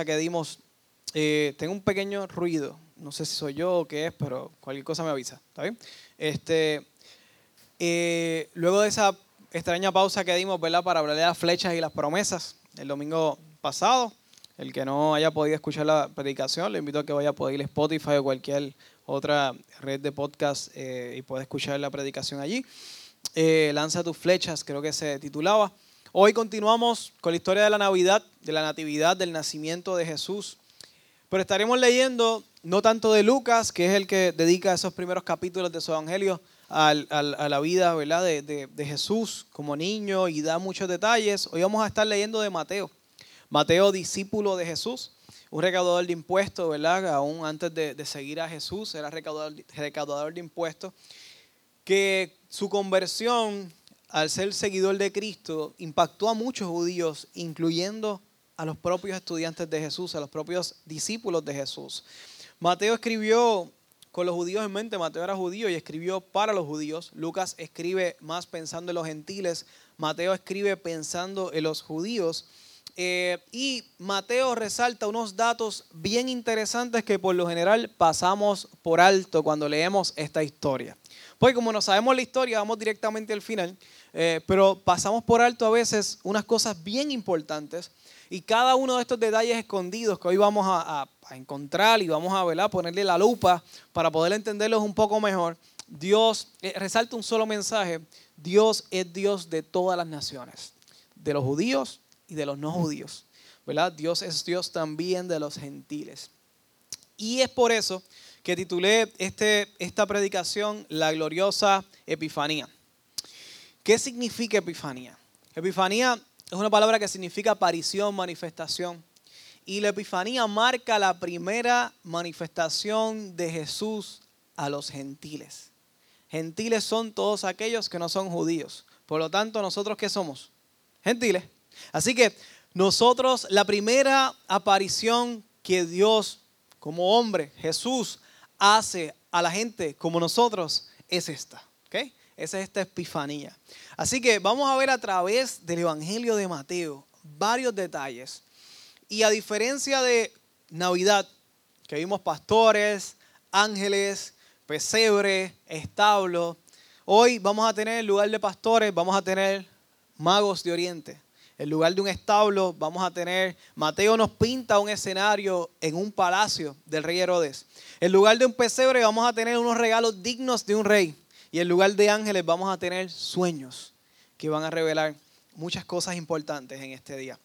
que dimos, eh, tengo un pequeño ruido. No sé si soy yo o qué es, pero cualquier cosa me avisa. ¿Está? Este, eh, luego de esa extraña pausa que dimos, ¿verdad? Para hablar de las flechas y las promesas, el domingo pasado, el que no haya podido escuchar la predicación, le invito a que vaya a poder ir a Spotify o cualquier otra red de podcast eh, y pueda escuchar la predicación allí. Lanza tus flechas, creo que se titulaba. Hoy continuamos con la historia de la Navidad, de la Natividad, del nacimiento de Jesús. Pero estaremos leyendo no tanto de Lucas, que es el que dedica esos primeros capítulos de su Evangelio a la vida ¿verdad? De, Jesús como niño y da muchos detalles. Hoy vamos a estar leyendo de Mateo. Mateo, discípulo de Jesús, un recaudador de impuestos, ¿verdad? Aún antes de, de seguir a Jesús, era recaudador, recaudador de impuestos, que su conversión al ser seguidor de Cristo, impactó a muchos judíos, incluyendo a los propios estudiantes de Jesús, a los propios discípulos de Jesús. Mateo escribió con los judíos en mente, Mateo era judío y escribió para los judíos. Lucas escribe más pensando en los gentiles, Mateo escribe pensando en los judíos. Eh, y Mateo resalta unos datos bien interesantes que por lo general pasamos por alto cuando leemos esta historia. Porque como no sabemos la historia, vamos directamente al final. Eh, pero pasamos por alto a veces unas cosas bien importantes y cada uno de estos detalles escondidos que hoy vamos a, encontrar y vamos a ponerle la lupa para poder entenderlos un poco mejor, Dios eh, resalta un solo mensaje, Dios es Dios de todas las naciones, de los judíos y de los no judíos, ¿verdad? Dios es Dios también de los gentiles. Y es por eso que titulé este, esta predicación La gloriosa Epifanía. ¿Qué significa Epifanía? Epifanía es una palabra que significa aparición, manifestación. Y la Epifanía marca la primera manifestación de Jesús a los gentiles. Gentiles son todos aquellos que no son judíos. Por lo tanto, nosotros qué somos? Gentiles. Así que nosotros, la primera aparición que Dios como hombre, Jesús, hace a la gente como nosotros es esta. ¿okay? Esa es esta epifanía. Así que vamos a ver a través del Evangelio de Mateo varios detalles. Y a diferencia de Navidad, que vimos pastores, ángeles, pesebre, establo, hoy vamos a tener en lugar de pastores, vamos a tener magos de Oriente. En lugar de un establo, vamos a tener, Mateo nos pinta un escenario en un palacio del rey Herodes. En lugar de un pesebre, vamos a tener unos regalos dignos de un rey. Y en lugar de ángeles vamos a tener sueños que van a revelar muchas cosas importantes en este día.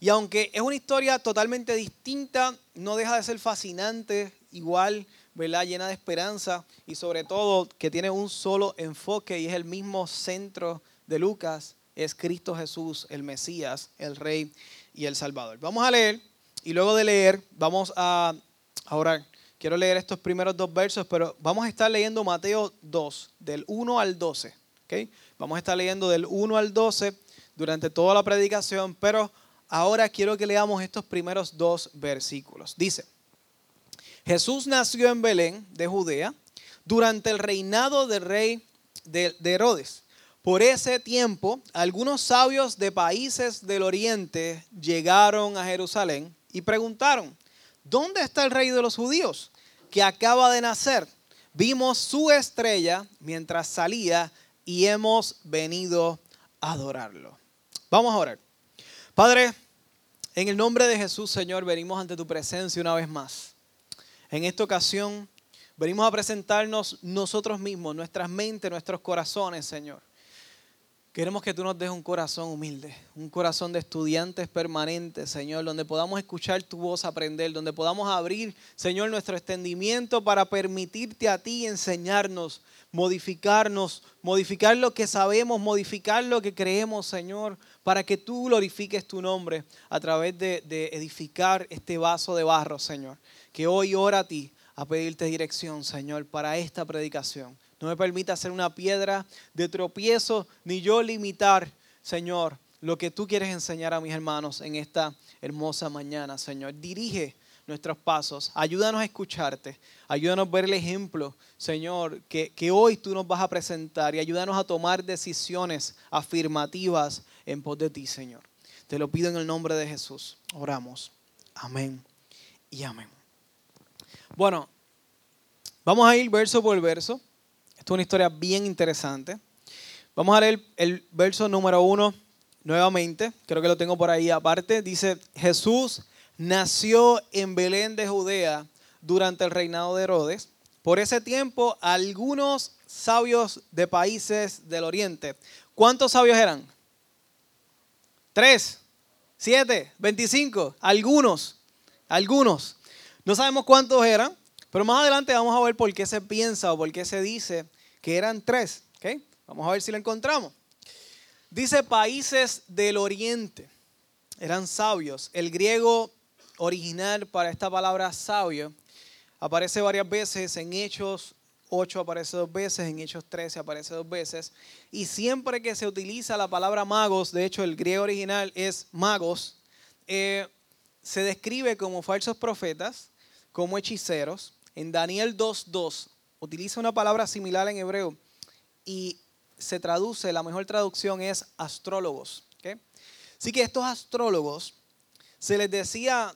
Y aunque es una historia totalmente distinta, no deja de ser fascinante, igual, ¿verdad? llena de esperanza y sobre todo que tiene un solo enfoque y es el mismo centro de Lucas, es Cristo Jesús, el Mesías, el Rey y el Salvador. Vamos a leer y luego de leer vamos a orar. Quiero leer estos primeros dos versos, pero vamos a estar leyendo Mateo 2, del 1 al 12. ¿okay? Vamos a estar leyendo del 1 al 12 durante toda la predicación, pero ahora quiero que leamos estos primeros dos versículos. Dice, Jesús nació en Belén de Judea durante el reinado del rey de Herodes. Por ese tiempo, algunos sabios de países del oriente llegaron a Jerusalén y preguntaron, ¿dónde está el rey de los judíos que acaba de nacer? Vimos su estrella mientras salía y hemos venido a adorarlo. Vamos a orar. Padre, en el nombre de Jesús, Señor, venimos ante tu presencia una vez más. En esta ocasión, venimos a presentarnos nosotros mismos, nuestras mentes, nuestros corazones, Señor. Queremos que tú nos des un corazón humilde, un corazón de estudiantes permanentes, Señor, donde podamos escuchar tu voz, aprender, donde podamos abrir, Señor, nuestro extendimiento para permitirte a ti enseñarnos, modificarnos, modificar lo que sabemos, modificar lo que creemos, Señor, para que tú glorifiques tu nombre a través de, de edificar este vaso de barro, Señor. Que hoy ora a ti a pedirte dirección, Señor, para esta predicación. No me permita ser una piedra de tropiezo, ni yo limitar, Señor, lo que tú quieres enseñar a mis hermanos en esta hermosa mañana, Señor. Dirige nuestros pasos, ayúdanos a escucharte, ayúdanos a ver el ejemplo, Señor, que, que hoy tú nos vas a presentar y ayúdanos a tomar decisiones afirmativas en pos de ti, Señor. Te lo pido en el nombre de Jesús. Oramos. Amén y amén. Bueno, vamos a ir verso por verso. Es una historia bien interesante. Vamos a leer el verso número uno nuevamente. Creo que lo tengo por ahí aparte. Dice, Jesús nació en Belén de Judea durante el reinado de Herodes. Por ese tiempo, algunos sabios de países del oriente. ¿Cuántos sabios eran? Tres, siete, veinticinco, algunos, algunos. No sabemos cuántos eran, pero más adelante vamos a ver por qué se piensa o por qué se dice que eran tres. Vamos a ver si lo encontramos. Dice países del oriente. Eran sabios. El griego original para esta palabra sabio aparece varias veces en Hechos 8 aparece dos veces, en Hechos 13 aparece dos veces. Y siempre que se utiliza la palabra magos, de hecho el griego original es magos, eh, se describe como falsos profetas, como hechiceros. En Daniel 2.2 utiliza una palabra similar en hebreo y se traduce, la mejor traducción es astrólogos. Así que estos astrólogos, se les decía,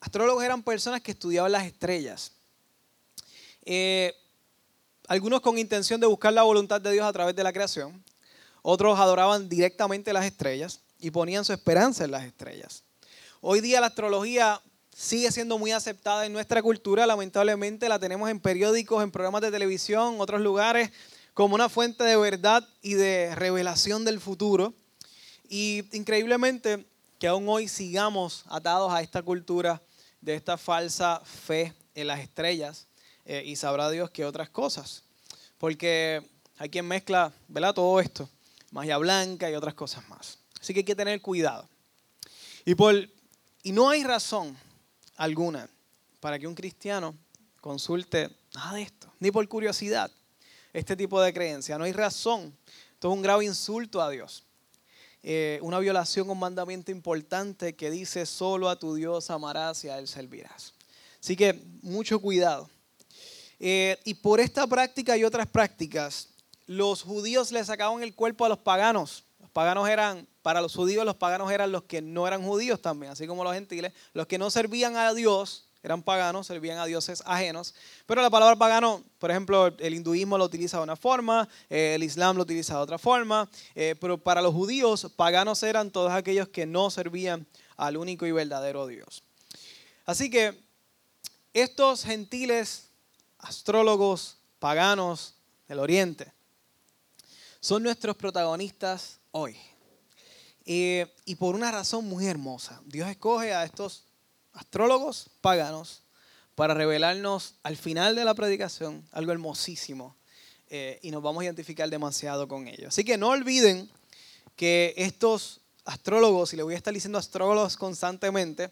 astrólogos eran personas que estudiaban las estrellas. Eh, algunos con intención de buscar la voluntad de Dios a través de la creación, otros adoraban directamente las estrellas y ponían su esperanza en las estrellas. Hoy día la astrología sigue siendo muy aceptada en nuestra cultura, lamentablemente la tenemos en periódicos, en programas de televisión, otros lugares, como una fuente de verdad y de revelación del futuro. Y increíblemente que aún hoy sigamos atados a esta cultura de esta falsa fe en las estrellas eh, y sabrá Dios que otras cosas. Porque hay quien mezcla ¿verdad? todo esto, magia blanca y otras cosas más. Así que hay que tener cuidado. Y, por, y no hay razón alguna para que un cristiano consulte nada de esto, ni por curiosidad, este tipo de creencia. No hay razón. Esto es un grave insulto a Dios. Eh, una violación, un mandamiento importante que dice solo a tu Dios amarás y a Él servirás. Así que mucho cuidado. Eh, y por esta práctica y otras prácticas, los judíos le sacaban el cuerpo a los paganos. Los paganos eran, para los judíos, los paganos eran los que no eran judíos también, así como los gentiles. Los que no servían a Dios eran paganos, servían a dioses ajenos. Pero la palabra pagano, por ejemplo, el hinduismo lo utiliza de una forma, eh, el islam lo utiliza de otra forma, eh, pero para los judíos, paganos eran todos aquellos que no servían al único y verdadero Dios. Así que estos gentiles astrólogos paganos del Oriente, son nuestros protagonistas hoy. Y por una razón muy hermosa, Dios escoge a estos astrólogos paganos para revelarnos al final de la predicación algo hermosísimo eh, y nos vamos a identificar demasiado con ellos. Así que no olviden que estos astrólogos, y le voy a estar diciendo astrólogos constantemente,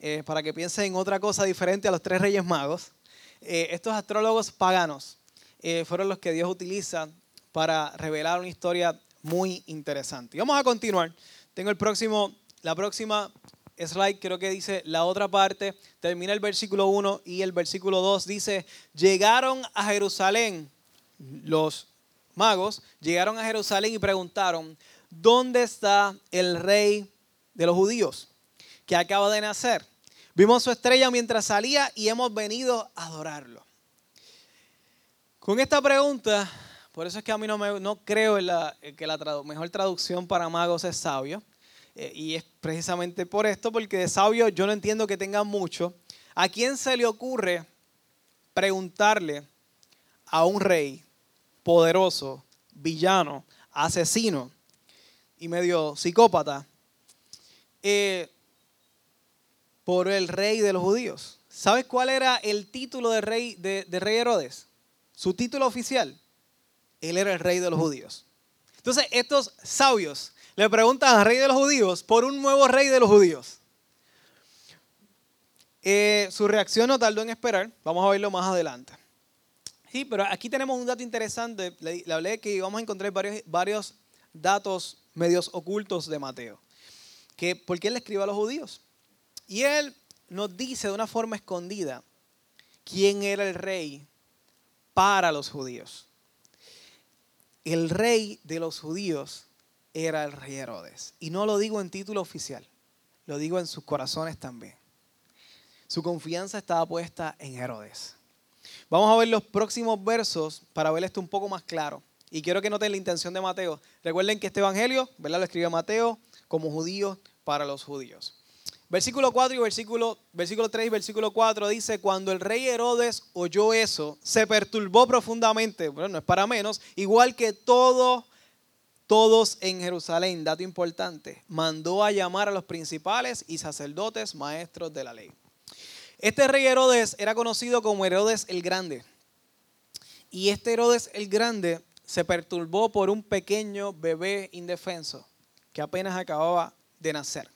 eh, para que piensen en otra cosa diferente a los tres reyes magos, eh, estos astrólogos paganos eh, fueron los que Dios utiliza para revelar una historia muy interesante. Y vamos a continuar. Tengo el próximo, la próxima slide, creo que dice la otra parte. Termina el versículo 1 y el versículo 2 dice, llegaron a Jerusalén los magos, llegaron a Jerusalén y preguntaron, ¿dónde está el rey de los judíos que acaba de nacer? Vimos su estrella mientras salía y hemos venido a adorarlo. Con esta pregunta, por eso es que a mí no, me, no creo que la mejor traducción para magos es sabio. Eh, y es precisamente por esto, porque de sabio yo no entiendo que tenga mucho. ¿A quién se le ocurre preguntarle a un rey poderoso, villano, asesino y medio psicópata? Eh, por el rey de los judíos. ¿Sabes cuál era el título de rey, de, rey Herodes? Su título oficial. Él era el rey de los judíos. Entonces, estos sabios le preguntan al rey de los judíos por un nuevo rey de los judíos. Eh, su reacción no tardó en esperar. Vamos a verlo más adelante. Sí, pero aquí tenemos un dato interesante. Le, hablé que íbamos a encontrar varios, varios datos medios ocultos de Mateo. Que, ¿Por qué él le escribe a los judíos? Y él nos dice de una forma escondida quién era el rey para los judíos. El rey de los judíos era el rey Herodes. Y no lo digo en título oficial, lo digo en sus corazones también. Su confianza estaba puesta en Herodes. Vamos a ver los próximos versos para ver esto un poco más claro. Y quiero que noten la intención de Mateo. Recuerden que este evangelio, ¿verdad? Lo escribe Mateo como judío para los judíos. Versículo 4 y versículo, versículo 3 y versículo 4 dice, cuando el rey Herodes oyó eso, se perturbó profundamente, bueno, no es para menos, igual que todo, todos en Jerusalén, dato importante, mandó a llamar a los principales y sacerdotes, maestros de la ley. Este rey Herodes era conocido como Herodes el Grande. Y este Herodes el Grande se perturbó por un pequeño bebé indefenso que apenas acababa de nacer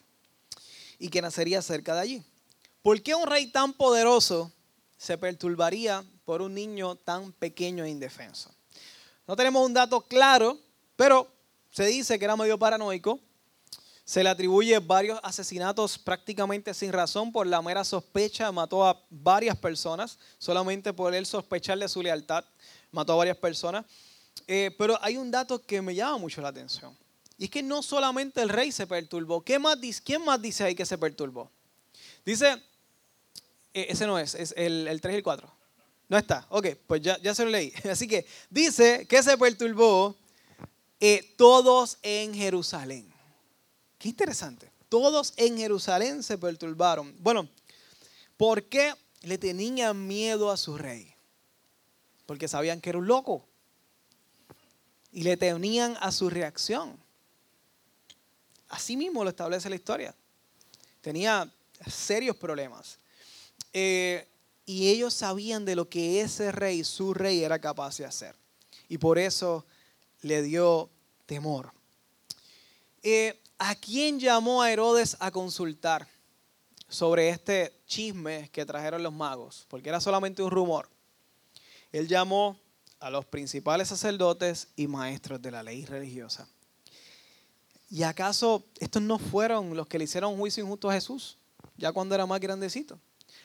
y que nacería cerca de allí. ¿Por qué un rey tan poderoso se perturbaría por un niño tan pequeño e indefenso? No tenemos un dato claro, pero se dice que era medio paranoico. Se le atribuye varios asesinatos prácticamente sin razón por la mera sospecha. Mató a varias personas solamente por él sospechar de su lealtad. Mató a varias personas. Eh, pero hay un dato que me llama mucho la atención. Y es que no solamente el rey se perturbó. ¿Qué ¿Quién más dice ahí que se perturbó? Dice, eh, ese no es, es el, el 3 y el 4. No está. Ok, pues ya, ya se lo leí. Así que dice que se perturbó eh, todos en Jerusalén. Qué interesante. Todos en Jerusalén se perturbaron. Bueno, ¿por qué le tenían miedo a su rey? Porque sabían que era un loco y le tenían a su reacción. Así mismo lo establece la historia. Tenía serios problemas. Eh, y ellos sabían de lo que ese rey, su rey, era capaz de hacer. Y por eso le dio temor. Eh, ¿A quién llamó a Herodes a consultar sobre este chisme que trajeron los magos? Porque era solamente un rumor. Él llamó a los principales sacerdotes y maestros de la ley religiosa. ¿Y acaso estos no fueron los que le hicieron juicio injusto a Jesús, ya cuando era más grandecito?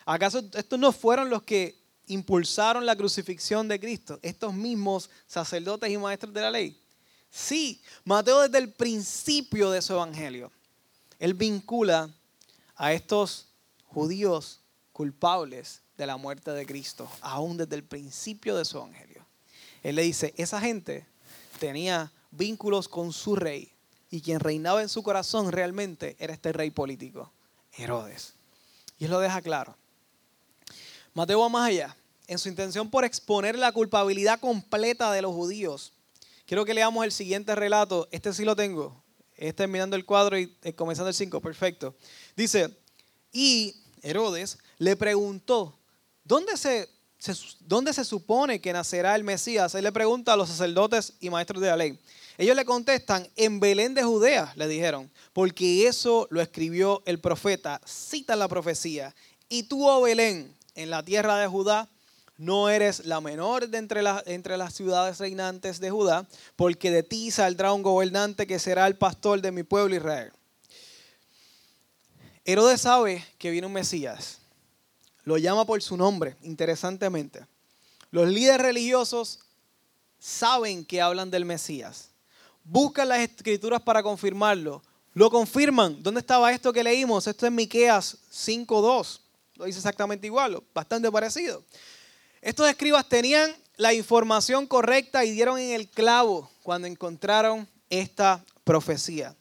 ¿Acaso estos no fueron los que impulsaron la crucifixión de Cristo, estos mismos sacerdotes y maestros de la ley? Sí, Mateo desde el principio de su evangelio, él vincula a estos judíos culpables de la muerte de Cristo, aún desde el principio de su evangelio. Él le dice, esa gente tenía vínculos con su rey y quien reinaba en su corazón realmente era este rey político, Herodes. Y él lo deja claro. Mateo va más allá. En su intención por exponer la culpabilidad completa de los judíos, quiero que leamos el siguiente relato. Este sí lo tengo. Es terminando el cuadro y eh, comenzando el 5. Perfecto. Dice, y Herodes le preguntó, ¿dónde se ¿dónde se supone que nacerá el Mesías? Él le pregunta a los sacerdotes y maestros de la ley. Ellos le contestan, en Belén de Judea, le dijeron, porque eso lo escribió el profeta, cita la profecía. Y tú, oh Belén, en la tierra de Judá, no eres la menor de entre, entre las ciudades reinantes de Judá, porque de ti saldrá un gobernante que será el pastor de mi pueblo Israel. Herodes sabe que viene un Mesías lo llama por su nombre, interesantemente. Los líderes religiosos saben que hablan del Mesías. Buscan las escrituras para confirmarlo. Lo confirman. ¿Dónde estaba esto que leímos? Esto es Miqueas 5.2. Lo dice exactamente igual, bastante parecido. Estos escribas tenían la información correcta y dieron en el clavo cuando encontraron esta profecía.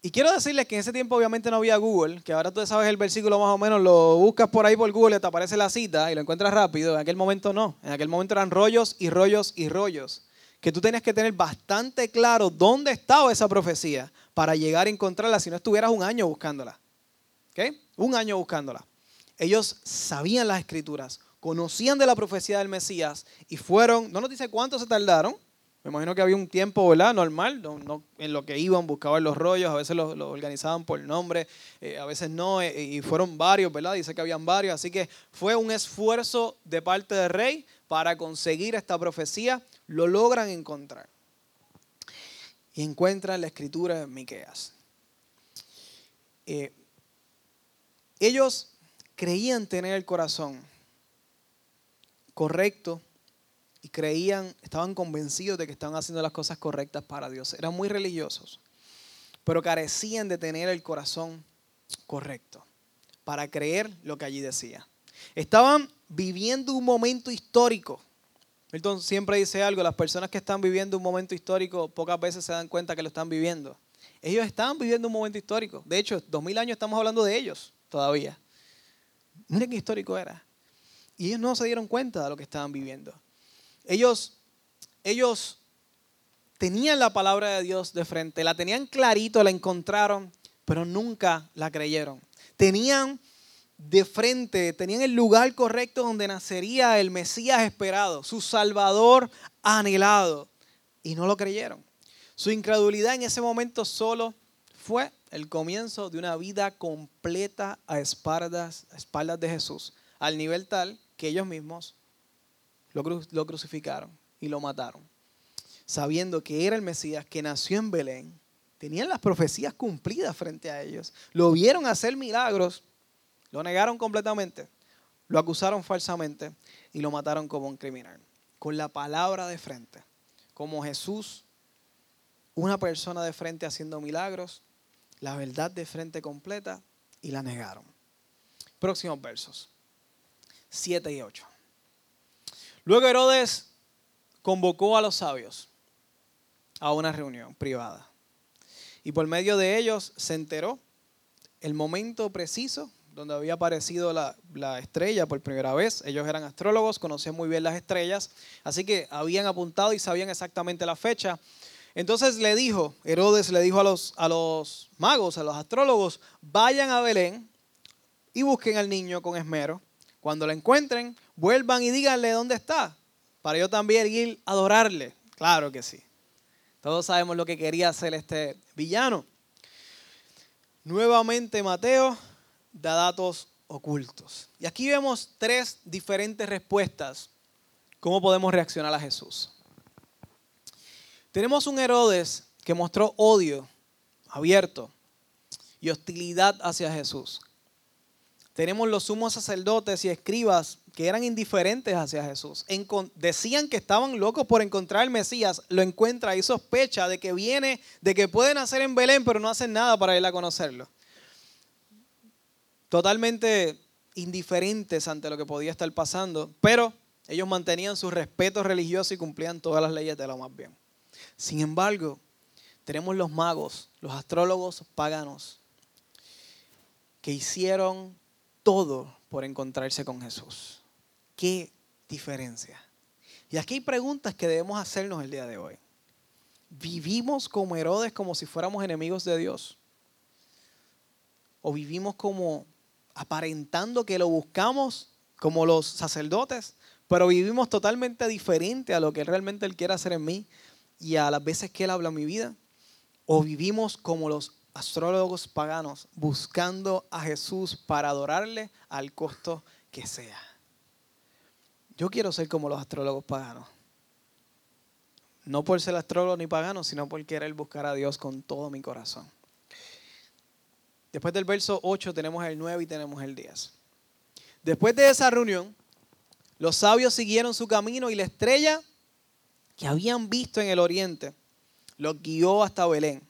Y quiero decirles que en ese tiempo obviamente no había Google, que ahora tú sabes el versículo más o menos, lo buscas por ahí por Google y te aparece la cita y lo encuentras rápido. En aquel momento no, en aquel momento eran rollos y rollos y rollos. Que tú tenías que tener bastante claro dónde estaba esa profecía para llegar a encontrarla si no estuvieras un año buscándola. ¿Ok? Un año buscándola. Ellos sabían las escrituras, conocían de la profecía del Mesías y fueron, no nos dice cuánto se tardaron, me imagino que había un tiempo, ¿verdad? Normal, no, en lo que iban, buscaban los rollos, a veces los, organizaban por nombre, eh, a veces no, eh, y fueron varios, ¿verdad? Dice que habían varios, así que fue un esfuerzo de parte del rey para conseguir esta profecía, lo logran encontrar. Y encuentran la escritura de Miqueas. Eh, ellos creían tener el corazón correcto creían, estaban convencidos de que estaban haciendo las cosas correctas para Dios. Eran muy religiosos, pero carecían de tener el corazón correcto. para creer lo que allí decía. Estaban viviendo un momento histórico. Milton siempre dice algo, las personas que están viviendo un momento histórico pocas veces se dan cuenta que lo están viviendo. Ellos estaban viviendo un momento histórico. De hecho, dos mil años estamos hablando de ellos todavía. Miren qué histórico era. Y ellos no se dieron cuenta de lo que estaban viviendo. Ellos, ellos tenían la palabra de Dios de frente, la tenían clarito, la encontraron, pero nunca la creyeron. Tenían de frente, tenían el lugar correcto donde nacería el Mesías esperado, su Salvador anhelado, y no lo creyeron. Su incredulidad en ese momento solo fue el comienzo de una vida completa a espaldas, a espaldas de Jesús, al nivel tal que ellos mismos lo, crucificaron y lo mataron, sabiendo que era el Mesías que nació en Belén, tenían las profecías cumplidas frente a ellos, lo vieron hacer milagros lo negaron completamente, lo acusaron falsamente y lo mataron como un criminal. Con la palabra de frente, como Jesús, una persona de frente haciendo milagros, la verdad de frente completa y la negaron. Próximos versos, 7 y 8. Luego Herodes convocó a los sabios a una reunión privada y por medio de ellos se enteró el momento preciso donde había aparecido la, estrella por primera vez. Ellos eran astrólogos, conocían muy bien las estrellas, así que habían apuntado y sabían exactamente la fecha. Entonces le dijo, Herodes le dijo a los, a los magos, a los astrólogos, vayan a Belén y busquen al niño con esmero. Cuando lo encuentren, vuelvan y díganle dónde está, para yo también ir a adorarle. Claro que sí. Todos sabemos lo que quería hacer este villano. Nuevamente Mateo da datos ocultos. Y aquí vemos tres diferentes respuestas. ¿Cómo podemos reaccionar a Jesús? Tenemos un Herodes que mostró odio abierto y hostilidad hacia Jesús. Tenemos los sumos sacerdotes y escribas que eran indiferentes hacia Jesús. decían que estaban locos por encontrar al Mesías. Lo encuentra y sospecha de que viene, de que puede nacer en Belén, pero no hacen nada para ir a conocerlo totalmente indiferentes ante lo que podía estar pasando, pero ellos mantenían su respeto religioso y cumplían todas las leyes de lo más bien. Sin embargo, tenemos los magos, los astrólogos paganos, que hicieron todo por encontrarse con Jesús. ¿Qué diferencia? Y aquí hay preguntas que debemos hacernos el día de hoy. ¿Vivimos como Herodes como si fuéramos enemigos de Dios? ¿O vivimos como aparentando que lo buscamos como los sacerdotes, pero vivimos totalmente diferente a lo que realmente Él quiere hacer en mí y a las veces que Él habla en mi vida. O vivimos como los astrólogos paganos, buscando a Jesús para adorarle al costo que sea. Yo quiero ser como los astrólogos paganos. No por ser astrólogo ni pagano, sino por querer buscar a Dios con todo mi corazón. Después del verso 8 tenemos el 9 y tenemos el 10. Después de esa reunión, los sabios siguieron su camino y la estrella que habían visto en el oriente los guió hasta Belén.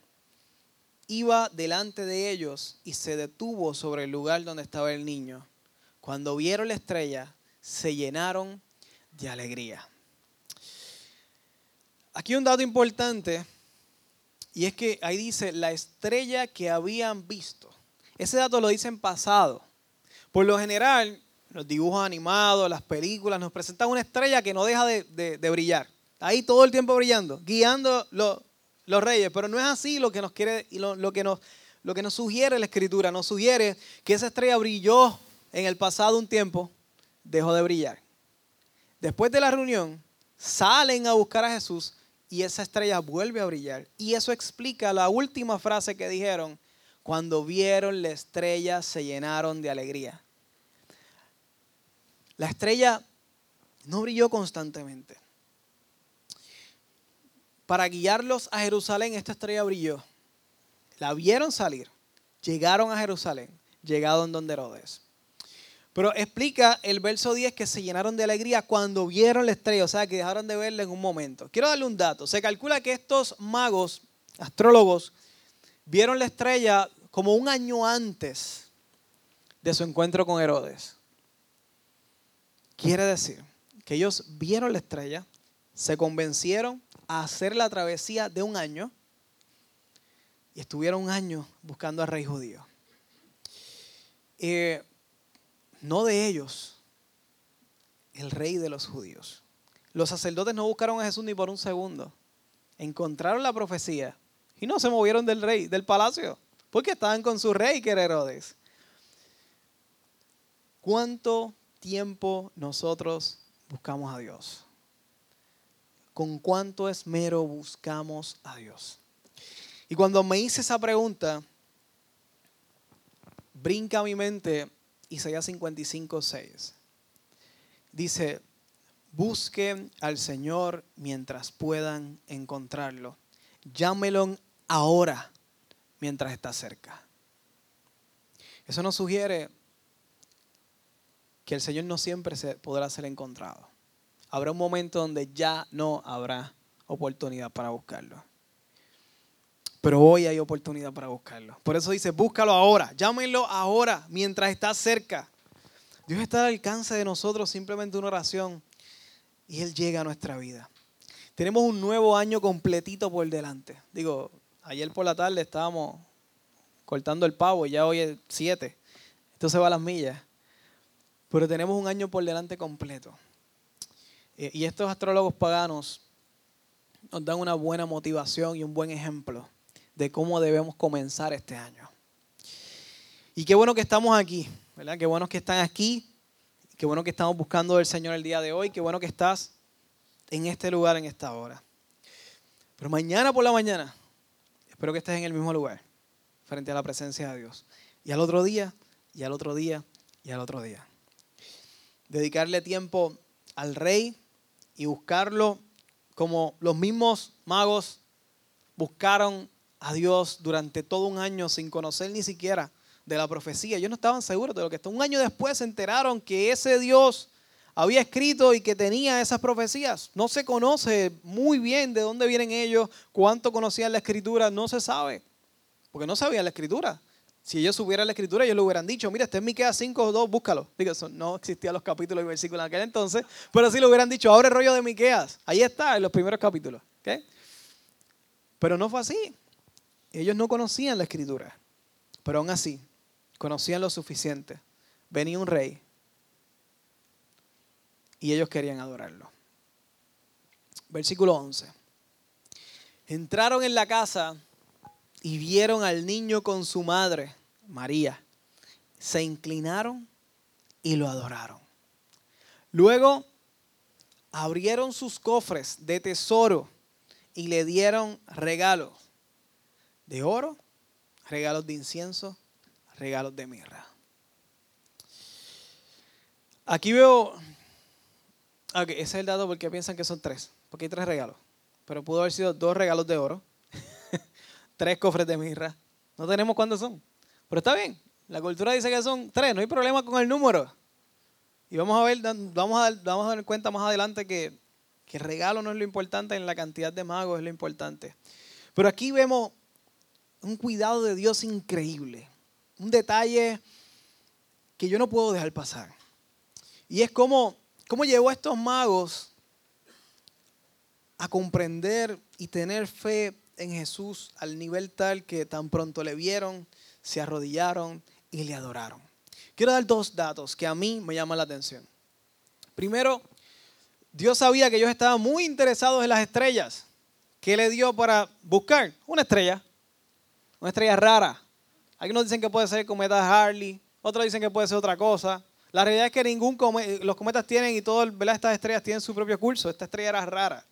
Iba delante de ellos y se detuvo sobre el lugar donde estaba el niño. Cuando vieron la estrella, se llenaron de alegría. Aquí un dato importante y es que ahí dice la estrella que habían visto. Ese dato lo dice en pasado. Por lo general, los dibujos animados, las películas, nos presentan una estrella que no deja de, brillar. Ahí todo el tiempo brillando, guiando los reyes. Pero no es así lo que nos quiere, lo, que nos, lo que nos sugiere la escritura. Nos sugiere que esa estrella brilló en el pasado un tiempo, dejó de brillar. Después de la reunión, salen a buscar a Jesús y esa estrella vuelve a brillar. Y eso explica la última frase que dijeron, cuando vieron la estrella se llenaron de alegría. La estrella no brilló constantemente. Para guiarlos a Jerusalén, esta estrella brilló. La vieron salir, llegaron a Jerusalén, llegaron donde Herodes. Pero explica el verso 10 que se llenaron de alegría cuando vieron la estrella, o sea, que dejaron de verla en un momento. Quiero darle un dato. Se calcula que estos magos, astrólogos, vieron la estrella como un año antes de su encuentro con Herodes. Quiere decir que ellos vieron la estrella, se convencieron a hacer la travesía de un año y estuvieron un año buscando al rey judío. Eh, no de ellos, el rey de los judíos. Los sacerdotes no buscaron a Jesús ni por un segundo. Encontraron la profecía y no se movieron del rey, del palacio, porque estaban con su rey, que era Herodes. ¿Cuánto tiempo nosotros buscamos a Dios? ¿Con cuánto esmero buscamos a Dios? Y cuando me hice esa pregunta, brinca a mi mente Isaías 55, 6. Dice, busquen al Señor mientras puedan encontrarlo. Llámelo ahora mientras está cerca. Eso nos sugiere que el Señor no siempre podrá ser encontrado. Habrá un momento donde ya no habrá oportunidad para buscarlo. Pero hoy hay oportunidad para buscarlo. Por eso dice, búscalo ahora, llámenlo ahora, mientras está cerca. Dios está al alcance de nosotros simplemente una oración y Él llega a nuestra vida. Tenemos un nuevo año completito por delante. Digo, ayer por la tarde estábamos cortando el pavo ya hoy es 7. Esto se va a las millas. Pero tenemos un año por delante completo. Eh, y estos astrólogos paganos nos dan una buena motivación y un buen ejemplo de cómo debemos comenzar este año. Y qué bueno que estamos aquí, ¿verdad? Qué bueno que están aquí, qué bueno que estamos buscando del Señor el día de hoy, qué bueno que estás en este lugar, en esta hora. Pero mañana por la mañana, espero que estés en el mismo lugar, frente a la presencia de Dios. Y al otro día, y al otro día, y al otro día. Dedicarle tiempo al rey y buscarlo como los mismos magos buscaron a Dios durante todo un año sin conocer ni siquiera de la profecía. Ellos no estaban seguros de lo que está. Un año después se enteraron que ese Dios había escrito y que tenía esas profecías. No se conoce muy bien de dónde vienen ellos, cuánto conocían la escritura, no se sabe, porque no sabían la escritura. Si ellos subieran la escritura, ellos le hubieran dicho, mira, este es Miqueas 5 o 2, búscalo. Digo, no existían los capítulos y versículos en aquel entonces, pero sí le hubieran dicho, abre el rollo de Miqueas. Ahí está, en los primeros capítulos. Pero no fue así. Ellos no conocían la escritura, pero aún así conocían lo suficiente. Venía un rey y ellos querían adorarlo. Versículo 11. Entraron en la casa y vieron al niño con su madre, María. Se inclinaron y lo adoraron. Luego abrieron sus cofres de tesoro y le dieron regalos de oro, regalos de incienso, regalos de mirra. Aquí veo, ok, ese es el dato porque piensan que son tres, porque hay tres regalos, pero pudo haber sido dos regalos de oro, tres cofres de mirra. No tenemos cuántos son, pero está bien. La cultura dice que son tres, no hay problema con el número. Y vamos a ver, vamos a, vamos a dar cuenta más adelante que, que el regalo no es lo importante, en la cantidad de magos es lo importante. Pero aquí vemos un cuidado de Dios increíble. Un detalle que yo no puedo dejar pasar. Y es como, cómo llevó a estos magos a comprender y tener fe en Jesús al nivel tal que tan pronto le vieron, se arrodillaron y le adoraron. Quiero dar dos datos que a mí me llaman la atención. Primero, Dios sabía que ellos estaban muy interesados en las estrellas. ¿Qué le dio para buscar? Una estrella una estrella rara. Algunos dicen que puede ser cometa Harley, otros dicen que puede ser otra cosa. La realidad es que ningún los cometas tienen y todas estas estrellas tienen su propio curso. Esta estrella era rara.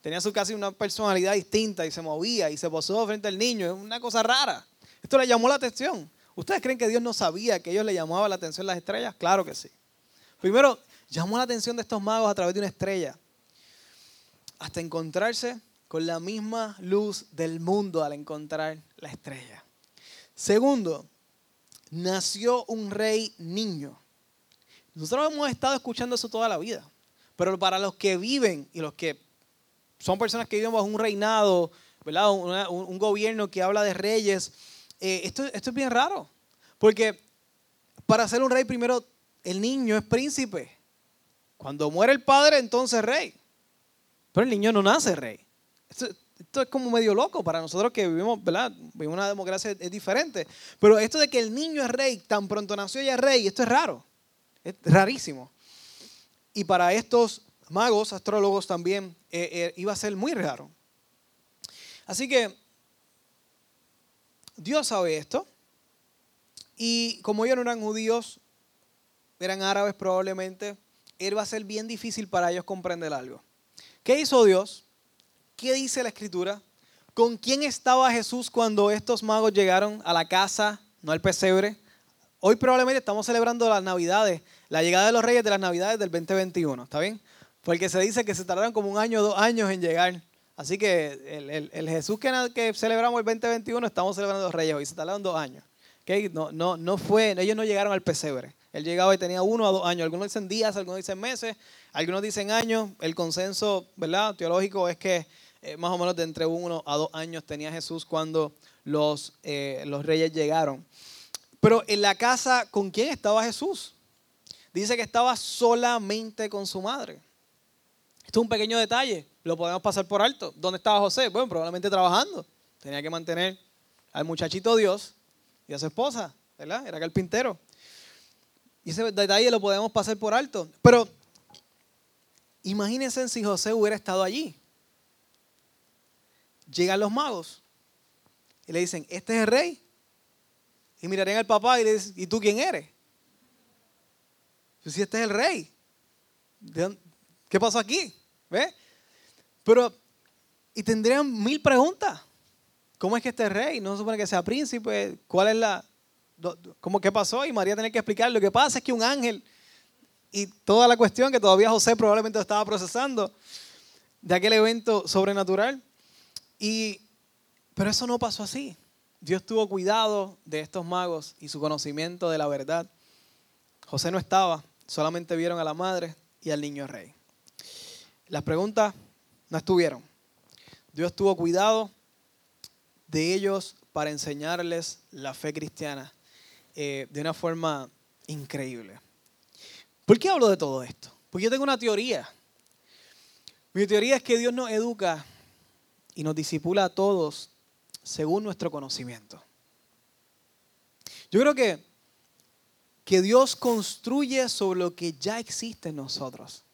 Tenía su casi una personalidad distinta y se movía y se posó frente al niño. Es una cosa rara. Esto le llamó la atención. ¿Ustedes creen que Dios no sabía que ellos le llamaban la atención las estrellas? Claro que sí. Primero, llamó la atención de estos magos a través de una estrella. Hasta encontrarse con la misma luz del mundo al encontrar la estrella. Segundo, nació un rey niño. Nosotros hemos estado escuchando eso toda la vida, pero para los que viven y los que son personas que viven bajo un reinado. Un, gobierno que habla de reyes, eh, esto, esto es bien raro, porque para ser un rey primero el niño es príncipe. Cuando muere el padre, entonces rey. Pero el niño no nace rey. Esto, es como medio loco para nosotros que vivimos, ¿verdad? Vivimos una democracia es diferente. Pero esto de que el niño es rey, tan pronto nació ya rey, esto es raro. Es rarísimo. Y para estos magos, astrólogos también, eh, eh, iba a ser muy raro. Así que Dios sabe esto. Y como ellos no eran judíos, eran árabes probablemente, él va a ser bien difícil para ellos comprender algo. ¿Qué hizo Dios? ¿Qué dice la escritura? ¿Con quién estaba Jesús cuando estos magos llegaron a la casa, no al pesebre? Hoy probablemente estamos celebrando las Navidades, la llegada de los reyes de las Navidades del 2021, ¿está bien? Porque se dice que se tardaron como un año o dos años en llegar. Así que el, Jesús que, que, celebramos el 2021 estamos celebrando los reyes hoy, se tardaron dos años. No, no, no fue, ellos no llegaron al pesebre. Él llegaba y tenía uno a dos años. Algunos dicen días, algunos dicen meses, algunos dicen años. El consenso ¿verdad? teológico es que eh, más o menos de entre uno a dos años tenía Jesús cuando los, eh, los reyes llegaron. Pero en la casa, ¿con quién estaba Jesús? Dice que estaba solamente con su madre. Esto es un pequeño detalle, lo podemos pasar por alto. ¿Dónde estaba José? Bueno, probablemente trabajando. Tenía que mantener al muchachito Dios y a su esposa, ¿verdad? Era carpintero. Y ese detalle lo podemos pasar por alto. Pero imagínense si José hubiera estado allí. Llegan los magos y le dicen, este es el rey. Y mirarían al papá y le dicen, ¿y tú quién eres? Pues si este es el rey. ¿Qué pasó aquí? ¿Ve? Pero, y tendrían mil preguntas. ¿Cómo es que este rey? No se supone que sea príncipe. ¿Cuál es la, ¿Cómo qué pasó? Y María tenía que explicar. Lo que pasa es que un ángel y toda la cuestión que todavía José probablemente estaba procesando de aquel evento sobrenatural. Y, pero eso no pasó así. Dios tuvo cuidado de estos magos y su conocimiento de la verdad. José no estaba, solamente vieron a la madre y al niño rey. Las preguntas no estuvieron. Dios tuvo cuidado de ellos para enseñarles la fe cristiana eh, de una forma increíble. ¿Por qué hablo de todo esto? Porque yo tengo una teoría. Mi teoría es que Dios nos educa y nos disipula a todos según nuestro conocimiento. Yo creo que, que Dios construye sobre lo que ya existe en nosotros.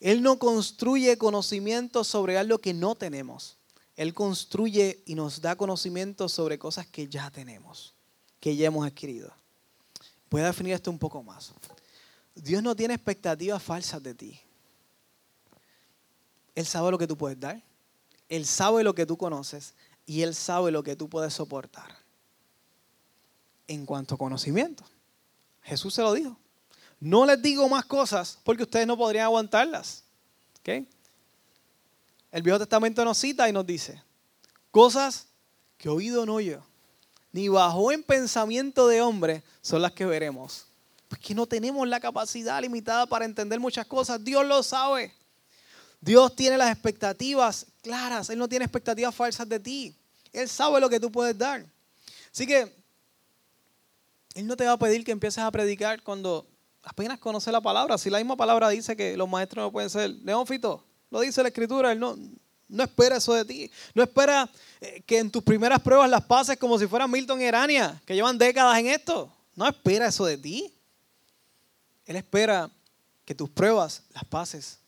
Él no construye conocimiento sobre algo que no tenemos. Él construye y nos da conocimiento sobre cosas que ya tenemos que ya hemos adquirido. Voy a definir esto un poco más. Dios no tiene expectativas falsas de ti. Él sabe lo que tú puedes dar. Él sabe lo que tú conoces y Él sabe lo que tú puedes soportar. En cuanto a conocimiento, Jesús se lo dijo. No les digo más cosas porque ustedes no podrían aguantarlas. El Viejo Testamento nos cita y nos dice, cosas que oído no yo, ni bajó en pensamiento de hombre son las que veremos. Porque no tenemos la capacidad limitada para entender muchas cosas. Dios lo sabe. Dios tiene las expectativas claras. Él no tiene expectativas falsas de ti. Él sabe lo que tú puedes dar. Así que Él no te va a pedir que empieces a predicar cuando apenas conoces la palabra. Si la misma palabra dice que los maestros no pueden ser neófitos, lo dice la escritura. Él no, no espera eso de ti. No espera eh, que en tus primeras pruebas las pases como si fueran Milton y Erania, que llevan décadas en esto. No espera eso de ti. Él espera que tus pruebas las pases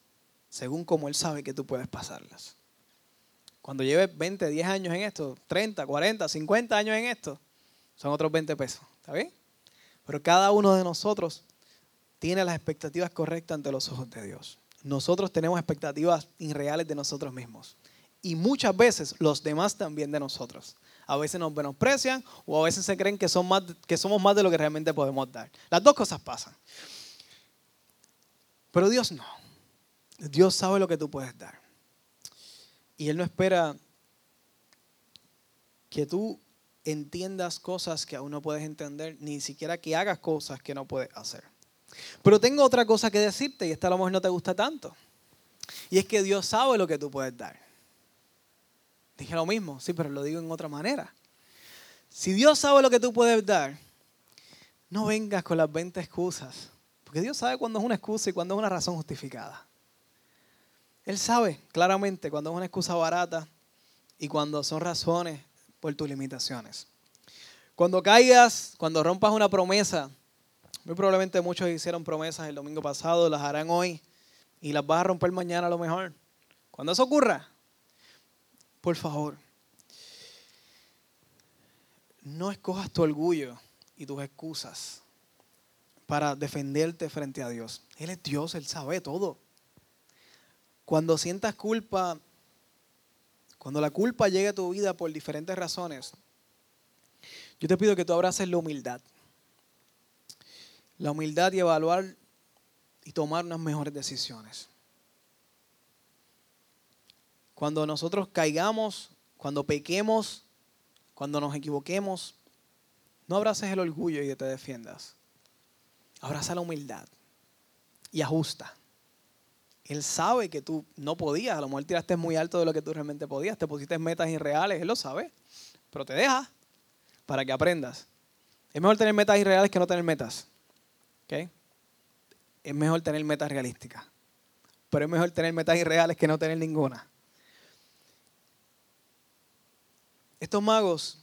según como Él sabe que tú puedes pasarlas. Cuando lleves 20, 10 años en esto, 30, 40, 50 años en esto, son otros 20 pesos. ¿Está bien? Pero cada uno de nosotros tiene las expectativas correctas ante los ojos de Dios nosotros tenemos expectativas irreales de nosotros mismos. Y muchas veces los demás también de nosotros. A veces nos menosprecian o a veces se creen que, son más, que somos más de lo que realmente podemos dar. Las dos cosas pasan. Pero Dios no. Dios sabe lo que tú puedes dar. Y Él no espera que tú entiendas cosas que aún no puedes entender, ni siquiera que hagas cosas que no puedes hacer. Pero tengo otra cosa que decirte y esta a lo mejor no te gusta tanto. Y es que Dios sabe lo que tú puedes dar. Dije lo mismo, sí, pero lo digo en otra manera. Si Dios sabe lo que tú puedes dar, no vengas con las 20 excusas, porque Dios sabe cuándo es una excusa y cuándo es una razón justificada. Él sabe claramente cuándo es una excusa barata y cuando son razones por tus limitaciones. Cuando caigas, cuando rompas una promesa, muy probablemente muchos hicieron promesas el domingo pasado, las harán hoy y las vas a romper mañana a lo mejor. Cuando eso ocurra, por favor, no escojas tu orgullo y tus excusas para defenderte frente a Dios. Él es Dios, Él sabe todo. Cuando sientas culpa, cuando la culpa llegue a tu vida por diferentes razones, yo te pido que tú abraces la humildad. La humildad y evaluar y tomar unas mejores decisiones. Cuando nosotros caigamos, cuando pequemos, cuando nos equivoquemos, no abraces el orgullo y te defiendas. Abraza la humildad y ajusta. Él sabe que tú no podías, a lo mejor tiraste muy alto de lo que tú realmente podías, te pusiste metas irreales, Él lo sabe, pero te deja para que aprendas. Es mejor tener metas irreales que no tener metas. ¿Okay? Es mejor tener metas realísticas, pero es mejor tener metas irreales que no tener ninguna. Estos magos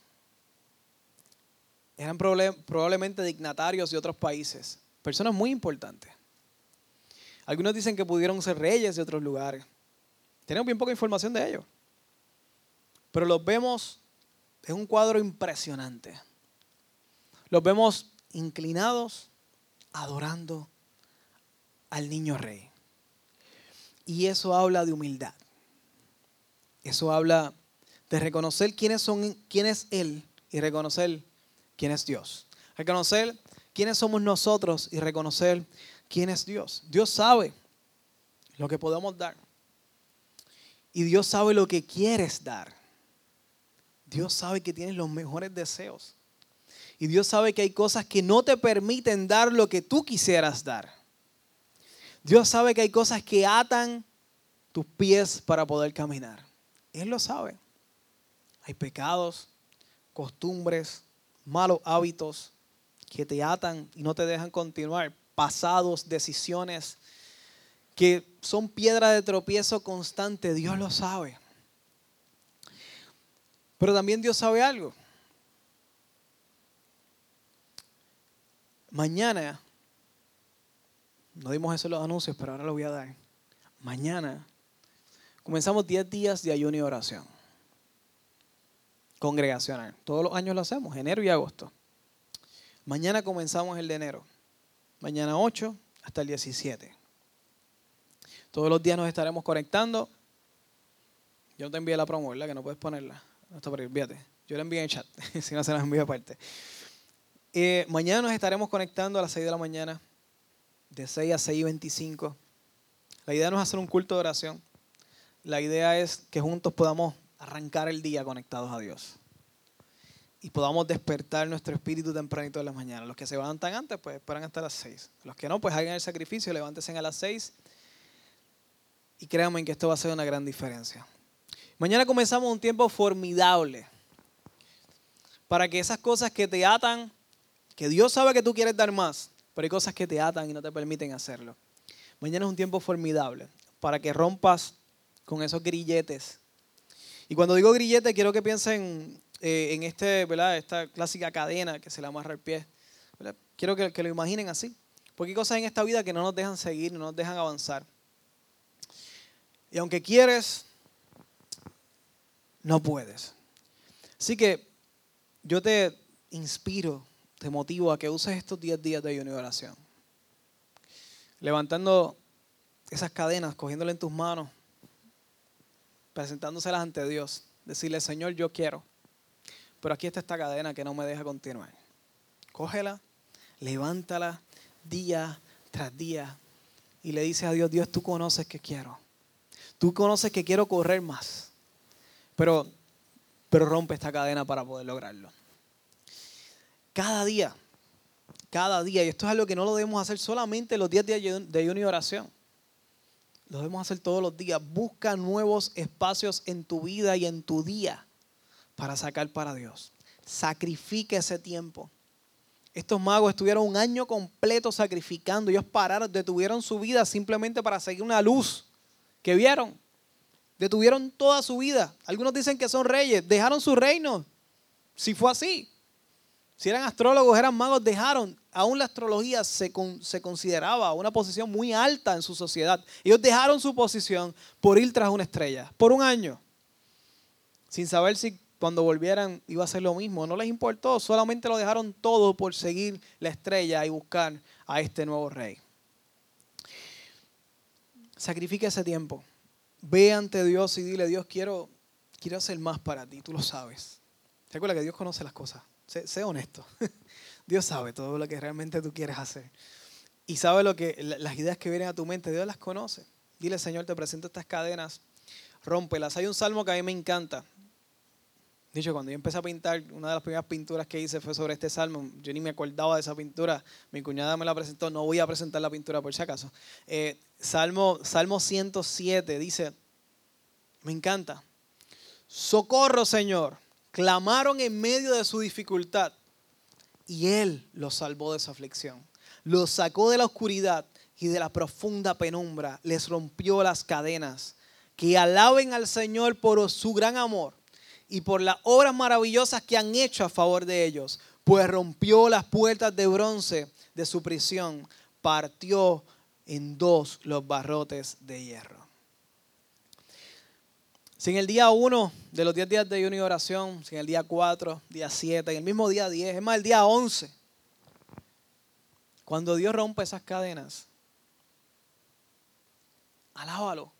eran probablemente dignatarios de otros países, personas muy importantes. Algunos dicen que pudieron ser reyes de otros lugares. Tenemos bien poca información de ellos. Pero los vemos, es un cuadro impresionante. Los vemos inclinados, adorando al niño rey. Y eso habla de humildad. Eso habla de reconocer quiénes son, quién es Él y reconocer quién es Dios. Reconocer quiénes somos nosotros y reconocer quién es Dios. Dios sabe lo que podemos dar. Y Dios sabe lo que quieres dar. Dios sabe que tienes los mejores deseos. Y Dios sabe que hay cosas que no te permiten dar lo que tú quisieras dar. Dios sabe que hay cosas que atan tus pies para poder caminar. Él lo sabe. Hay pecados, costumbres, malos hábitos que te atan y no te dejan continuar. Pasados, decisiones que son piedra de tropiezo constante. Dios lo sabe. Pero también Dios sabe algo. Mañana, no dimos eso en los anuncios, pero ahora lo voy a dar. Mañana comenzamos 10 días de ayuno y oración congregacional. Todos los años lo hacemos, enero y agosto. Mañana comenzamos el de enero. Mañana 8 hasta el 17. Todos los días nos estaremos conectando. Yo te envié la promo, ¿verdad? Que no puedes ponerla. No está por ahí, fíjate. Yo la envié en el chat, si no se la envío aparte. Eh, mañana nos estaremos conectando a las 6 de la mañana, de 6 a 6 y 25. La idea no es hacer un culto de oración. La idea es que juntos podamos arrancar el día conectados a Dios. Y podamos despertar nuestro espíritu tempranito de la mañana. Los que se levantan antes, pues esperan hasta las 6. Los que no, pues hagan el sacrificio, levántense a las 6. Y créanme que esto va a ser una gran diferencia. Mañana comenzamos un tiempo formidable. Para que esas cosas que te atan, que Dios sabe que tú quieres dar más, pero hay cosas que te atan y no te permiten hacerlo. Mañana es un tiempo formidable para que rompas con esos grilletes y cuando digo grillete, quiero que piensen eh, en este, ¿verdad? esta clásica cadena que se le amarra el pie. Quiero que, lo imaginen así. Porque hay cosas en esta vida que no nos dejan seguir, no nos dejan avanzar. Y aunque quieres, no puedes. Así que yo te inspiro, te motivo a que uses estos 10 días de ayuno y oración. Levantando esas cadenas, cogiéndolas en tus manos presentándoselas ante Dios, decirle, Señor, yo quiero, pero aquí está esta cadena que no me deja continuar. Cógela, levántala día tras día y le dice a Dios, Dios, tú conoces que quiero. Tú conoces que quiero correr más, pero, pero rompe esta cadena para poder lograrlo. Cada día, cada día, y esto es algo que no lo debemos hacer solamente los días de ayuno y oración lo debemos hacer todos los días. Busca nuevos espacios en tu vida y en tu día para sacar para Dios. Sacrifica ese tiempo. Estos magos estuvieron un año completo sacrificando. Ellos pararon, detuvieron su vida simplemente para seguir una luz que vieron. Detuvieron toda su vida. Algunos dicen que son reyes. Dejaron su reino. Si fue así. Si eran astrólogos, eran magos, dejaron. Aún la astrología se, se consideraba una posición muy alta en su sociedad. Ellos dejaron su posición por ir tras una estrella. Por un año. Sin saber si cuando volvieran iba a ser lo mismo. No les importó, solamente lo dejaron todo por seguir la estrella y buscar a este nuevo rey. Sacrifica ese tiempo. Ve ante Dios y dile, Dios, quiero, quiero hacer más para ti, tú lo sabes. Recuerda que Dios conoce las cosas. Sé, honesto. Dios sabe todo lo que realmente tú quieres hacer. Y sabe lo que las ideas que vienen a tu mente, Dios las conoce. Dile, Señor, te presento estas cadenas, rómpelas. Hay un salmo que a mí me encanta. Dicho, cuando yo empecé a pintar, una de las primeras pinturas que hice fue sobre este salmo. Yo ni me acordaba de esa pintura. Mi cuñada me la presentó. No voy a presentar la pintura por si acaso. Eh, salmo, salmo 107 dice, me encanta. Socorro, Señor. Clamaron en medio de su dificultad y Él los salvó de su aflicción. Los sacó de la oscuridad y de la profunda penumbra. Les rompió las cadenas. Que alaben al Señor por su gran amor y por las obras maravillosas que han hecho a favor de ellos, pues rompió las puertas de bronce de su prisión, partió en dos los barrotes de hierro. Sin el día 1 de los 10 días de ayuno y oración, sin el día 4, día 7, en el mismo día 10, es más, el día 11, cuando Dios rompe esas cadenas, alábalo.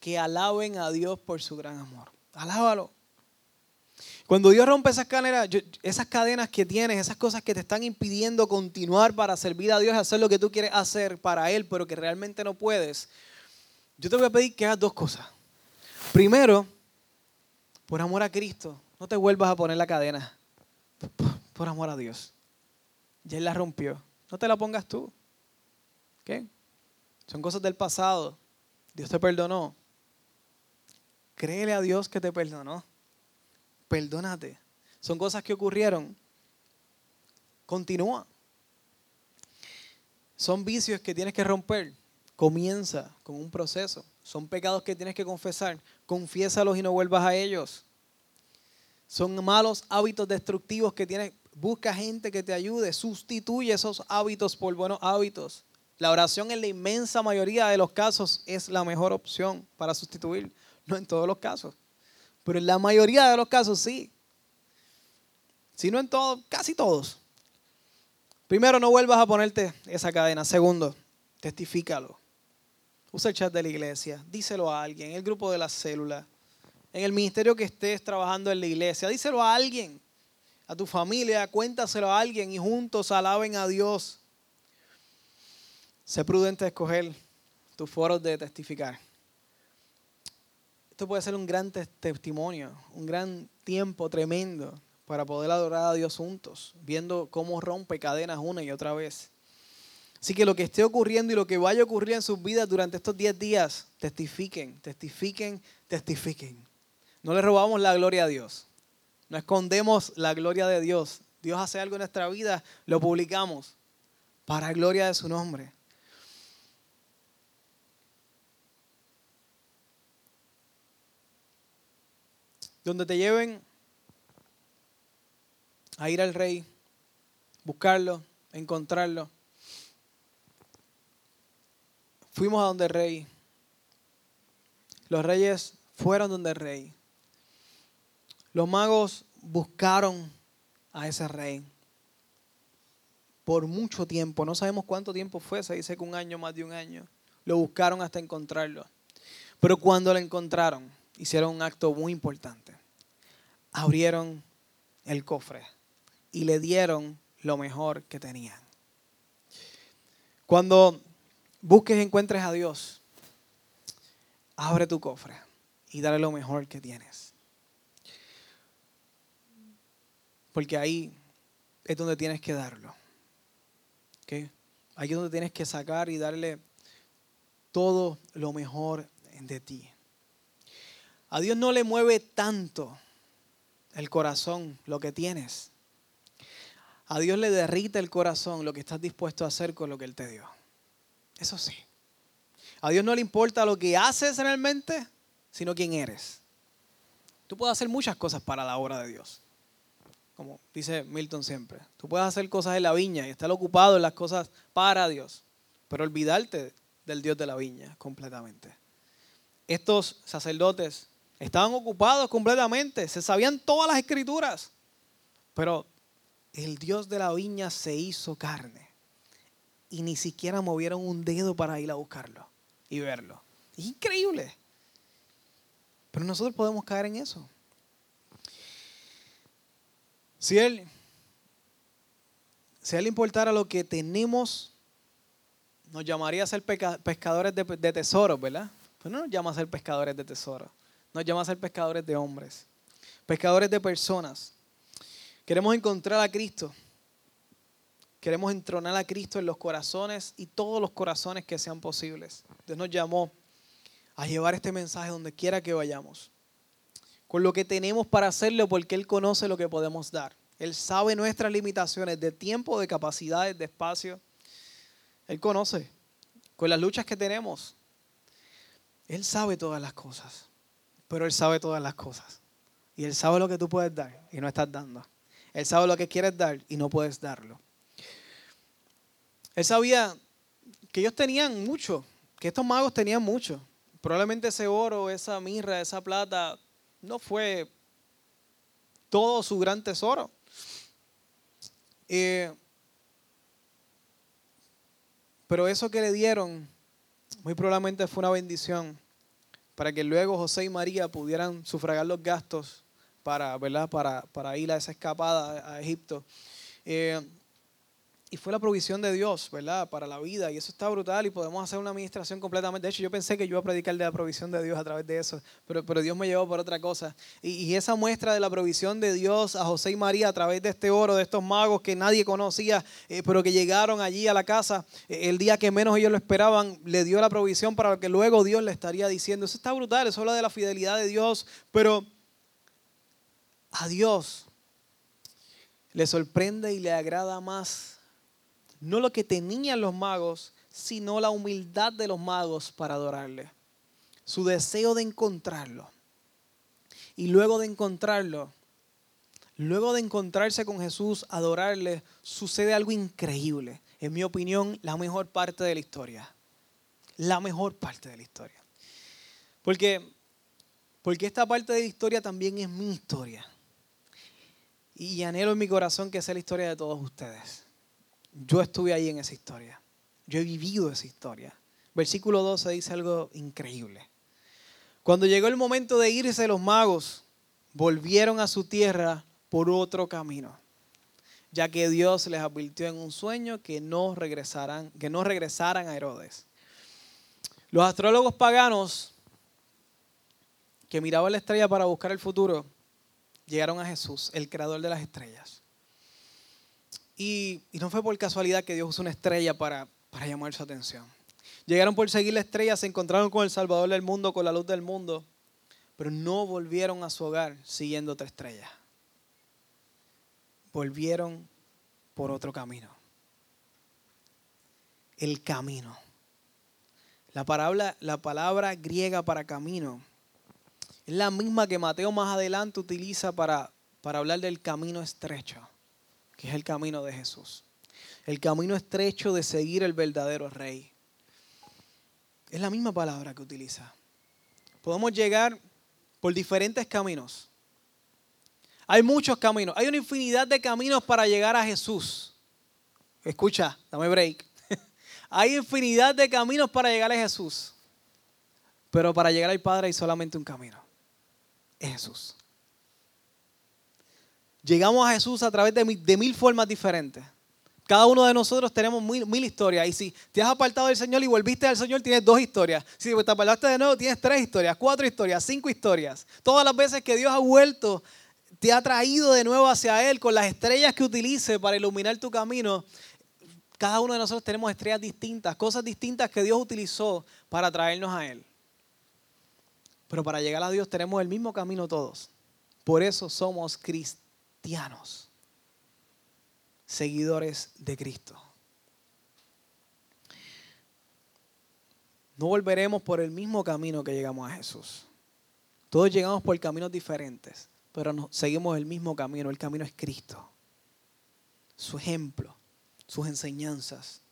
Que alaben a Dios por su gran amor. Alábalo. Cuando Dios rompe esas cadenas, esas cadenas que tienes, esas cosas que te están impidiendo continuar para servir a Dios y hacer lo que tú quieres hacer para Él, pero que realmente no puedes, yo te voy a pedir que hagas dos cosas. Primero, por amor a Cristo, no te vuelvas a poner la cadena. Por, amor a Dios. Ya Él la rompió. No te la pongas tú. ¿Qué? Son cosas del pasado. Dios te perdonó. Créele a Dios que te perdonó. Perdónate. Son cosas que ocurrieron. Continúa. Son vicios que tienes que romper. Comienza con un proceso. Son pecados que tienes que confesar. Confiésalos y no vuelvas a ellos. Son malos hábitos destructivos que tienes. Busca gente que te ayude. Sustituye esos hábitos por buenos hábitos. La oración en la inmensa mayoría de los casos es la mejor opción para sustituir. No en todos los casos. Pero en la mayoría de los casos sí. Si no en todos, casi todos. Primero, no vuelvas a ponerte esa cadena. Segundo, testifícalo. Usa el chat de la iglesia. Díselo a alguien. En el grupo de la célula. En el ministerio que estés trabajando en la iglesia. Díselo a alguien. A tu familia. Cuéntaselo a alguien y juntos alaben a Dios. Sé prudente de escoger tus foros de testificar. Esto puede ser un gran testimonio, un gran tiempo tremendo para poder adorar a Dios juntos, viendo cómo rompe cadenas una y otra vez. Así que lo que esté ocurriendo y lo que vaya a ocurrir en sus vidas durante estos 10 días, testifiquen, testifiquen, testifiquen. No le robamos la gloria a Dios. No escondemos la gloria de Dios. Dios hace algo en nuestra vida, lo publicamos para gloria de su nombre. Donde te lleven a ir al rey, buscarlo, encontrarlo. Fuimos a donde el rey. Los reyes fueron donde el rey. Los magos buscaron a ese rey por mucho tiempo. No sabemos cuánto tiempo fue, se dice que un año, más de un año. Lo buscaron hasta encontrarlo. Pero cuando lo encontraron, hicieron un acto muy importante. Abrieron el cofre y le dieron lo mejor que tenían. Cuando busques y encuentres a Dios, abre tu cofre y dale lo mejor que tienes. Porque ahí es donde tienes que darlo. Ahí es donde tienes que sacar y darle todo lo mejor de ti. A Dios no le mueve tanto el corazón, lo que tienes. a Dios le derrita el corazón lo que estás dispuesto a hacer con lo que Él te dio. Eso sí. A Dios no le importa lo que haces realmente, sino quién eres. Tú puedes hacer muchas cosas para la obra de Dios. Como dice Milton siempre. Tú puedes hacer cosas en la viña y estar ocupado en las cosas para Dios, pero olvidarte del Dios de la viña completamente. Estos sacerdotes estaban ocupados completamente, se sabían todas las escrituras, pero el Dios de la viña se hizo carne y ni siquiera movieron un dedo para ir a buscarlo y verlo. Es increíble. Pero nosotros podemos caer en eso. Si él, si él importara lo que tenemos, nos llamaría a ser pescadores de, de tesoros, ¿verdad? Pues no nos llama a ser pescadores de tesoros, nos llama a ser pescadores de hombres, pescadores de personas. Queremos encontrar a Cristo. Queremos entronar a Cristo en los corazones y todos los corazones que sean posibles. Dios nos llamó a llevar este mensaje donde quiera que vayamos. Con lo que tenemos para hacerlo porque Él conoce lo que podemos dar. Él sabe nuestras limitaciones de tiempo, de capacidades, de espacio. Él conoce. Con las luchas que tenemos. Él sabe todas las cosas. Pero Él sabe todas las cosas. Y Él sabe lo que tú puedes dar y no estás dando. Él sabe lo que quieres dar y no puedes darlo. Él sabía que ellos tenían mucho, que estos magos tenían mucho. Probablemente ese oro, esa mirra, esa plata, no fue todo su gran tesoro. Eh, pero eso que le dieron, muy probablemente fue una bendición para que luego José y María pudieran sufragar los gastos para, ¿verdad? para, para ir a esa escapada a Egipto. Eh, y fue la provisión de Dios, ¿verdad? Para la vida. Y eso está brutal y podemos hacer una administración completamente. De hecho, yo pensé que yo iba a predicar de la provisión de Dios a través de eso, pero, pero Dios me llevó por otra cosa. Y, esa muestra de la provisión de Dios a José y María a través de este oro, de estos magos que nadie conocía, eh, pero que llegaron allí a la casa eh, el día que menos ellos lo esperaban, le dio la provisión para lo que luego Dios le estaría diciendo. Eso está brutal, eso habla de la fidelidad de Dios, pero a Dios le sorprende y le agrada más no lo que tenían los magos, sino la humildad de los magos para adorarle. Su deseo de encontrarlo. Y luego de encontrarlo, luego de encontrarse con Jesús, adorarle, sucede algo increíble. En mi opinión, la mejor parte de la historia. La mejor parte de la historia. Porque, porque esta parte de la historia también es mi historia. Y anhelo en mi corazón que sea la historia de todos ustedes. Yo estuve ahí en esa historia. Yo he vivido esa historia. Versículo 12 dice algo increíble. Cuando llegó el momento de irse los magos, volvieron a su tierra por otro camino, ya que Dios les advirtió en un sueño que no regresaran, que no a Herodes. Los astrólogos paganos que miraban la estrella para buscar el futuro, llegaron a Jesús, el creador de las estrellas. Y, no fue por casualidad que Dios usó una estrella para, para llamar su atención. Llegaron por seguir la estrella, se encontraron con el Salvador del mundo, con la luz del mundo, pero no volvieron a su hogar siguiendo otra estrella. Volvieron por otro camino. El camino. La palabra, la palabra griega para camino es la misma que Mateo más adelante utiliza para, para hablar del camino estrecho que es el camino de Jesús. El camino estrecho de seguir el verdadero rey. Es la misma palabra que utiliza. Podemos llegar por diferentes caminos. Hay muchos caminos. Hay una infinidad de caminos para llegar a Jesús. Escucha, dame break. hay infinidad de caminos para llegar a Jesús. Pero para llegar al Padre hay solamente un camino. Es Jesús. Llegamos a Jesús a través de mil, formas diferentes. Cada uno de nosotros tenemos mil, historias. Y si te has apartado del Señor y volviste al Señor, tienes dos historias. Si te apartaste de nuevo, tienes tres historias, cuatro historias, cinco historias. Todas las veces que Dios ha vuelto, te ha traído de nuevo hacia Él con las estrellas que utilice para iluminar tu camino. Cada uno de nosotros tenemos estrellas distintas, cosas distintas que Dios utilizó para traernos a Él. Pero para llegar a Dios tenemos el mismo camino todos. Por eso somos cristianos cristianos. seguidores de Cristo. No volveremos por el mismo camino que llegamos a Jesús. Todos llegamos por caminos diferentes, pero seguimos el mismo camino. El camino es Cristo. Su ejemplo, sus enseñanzas,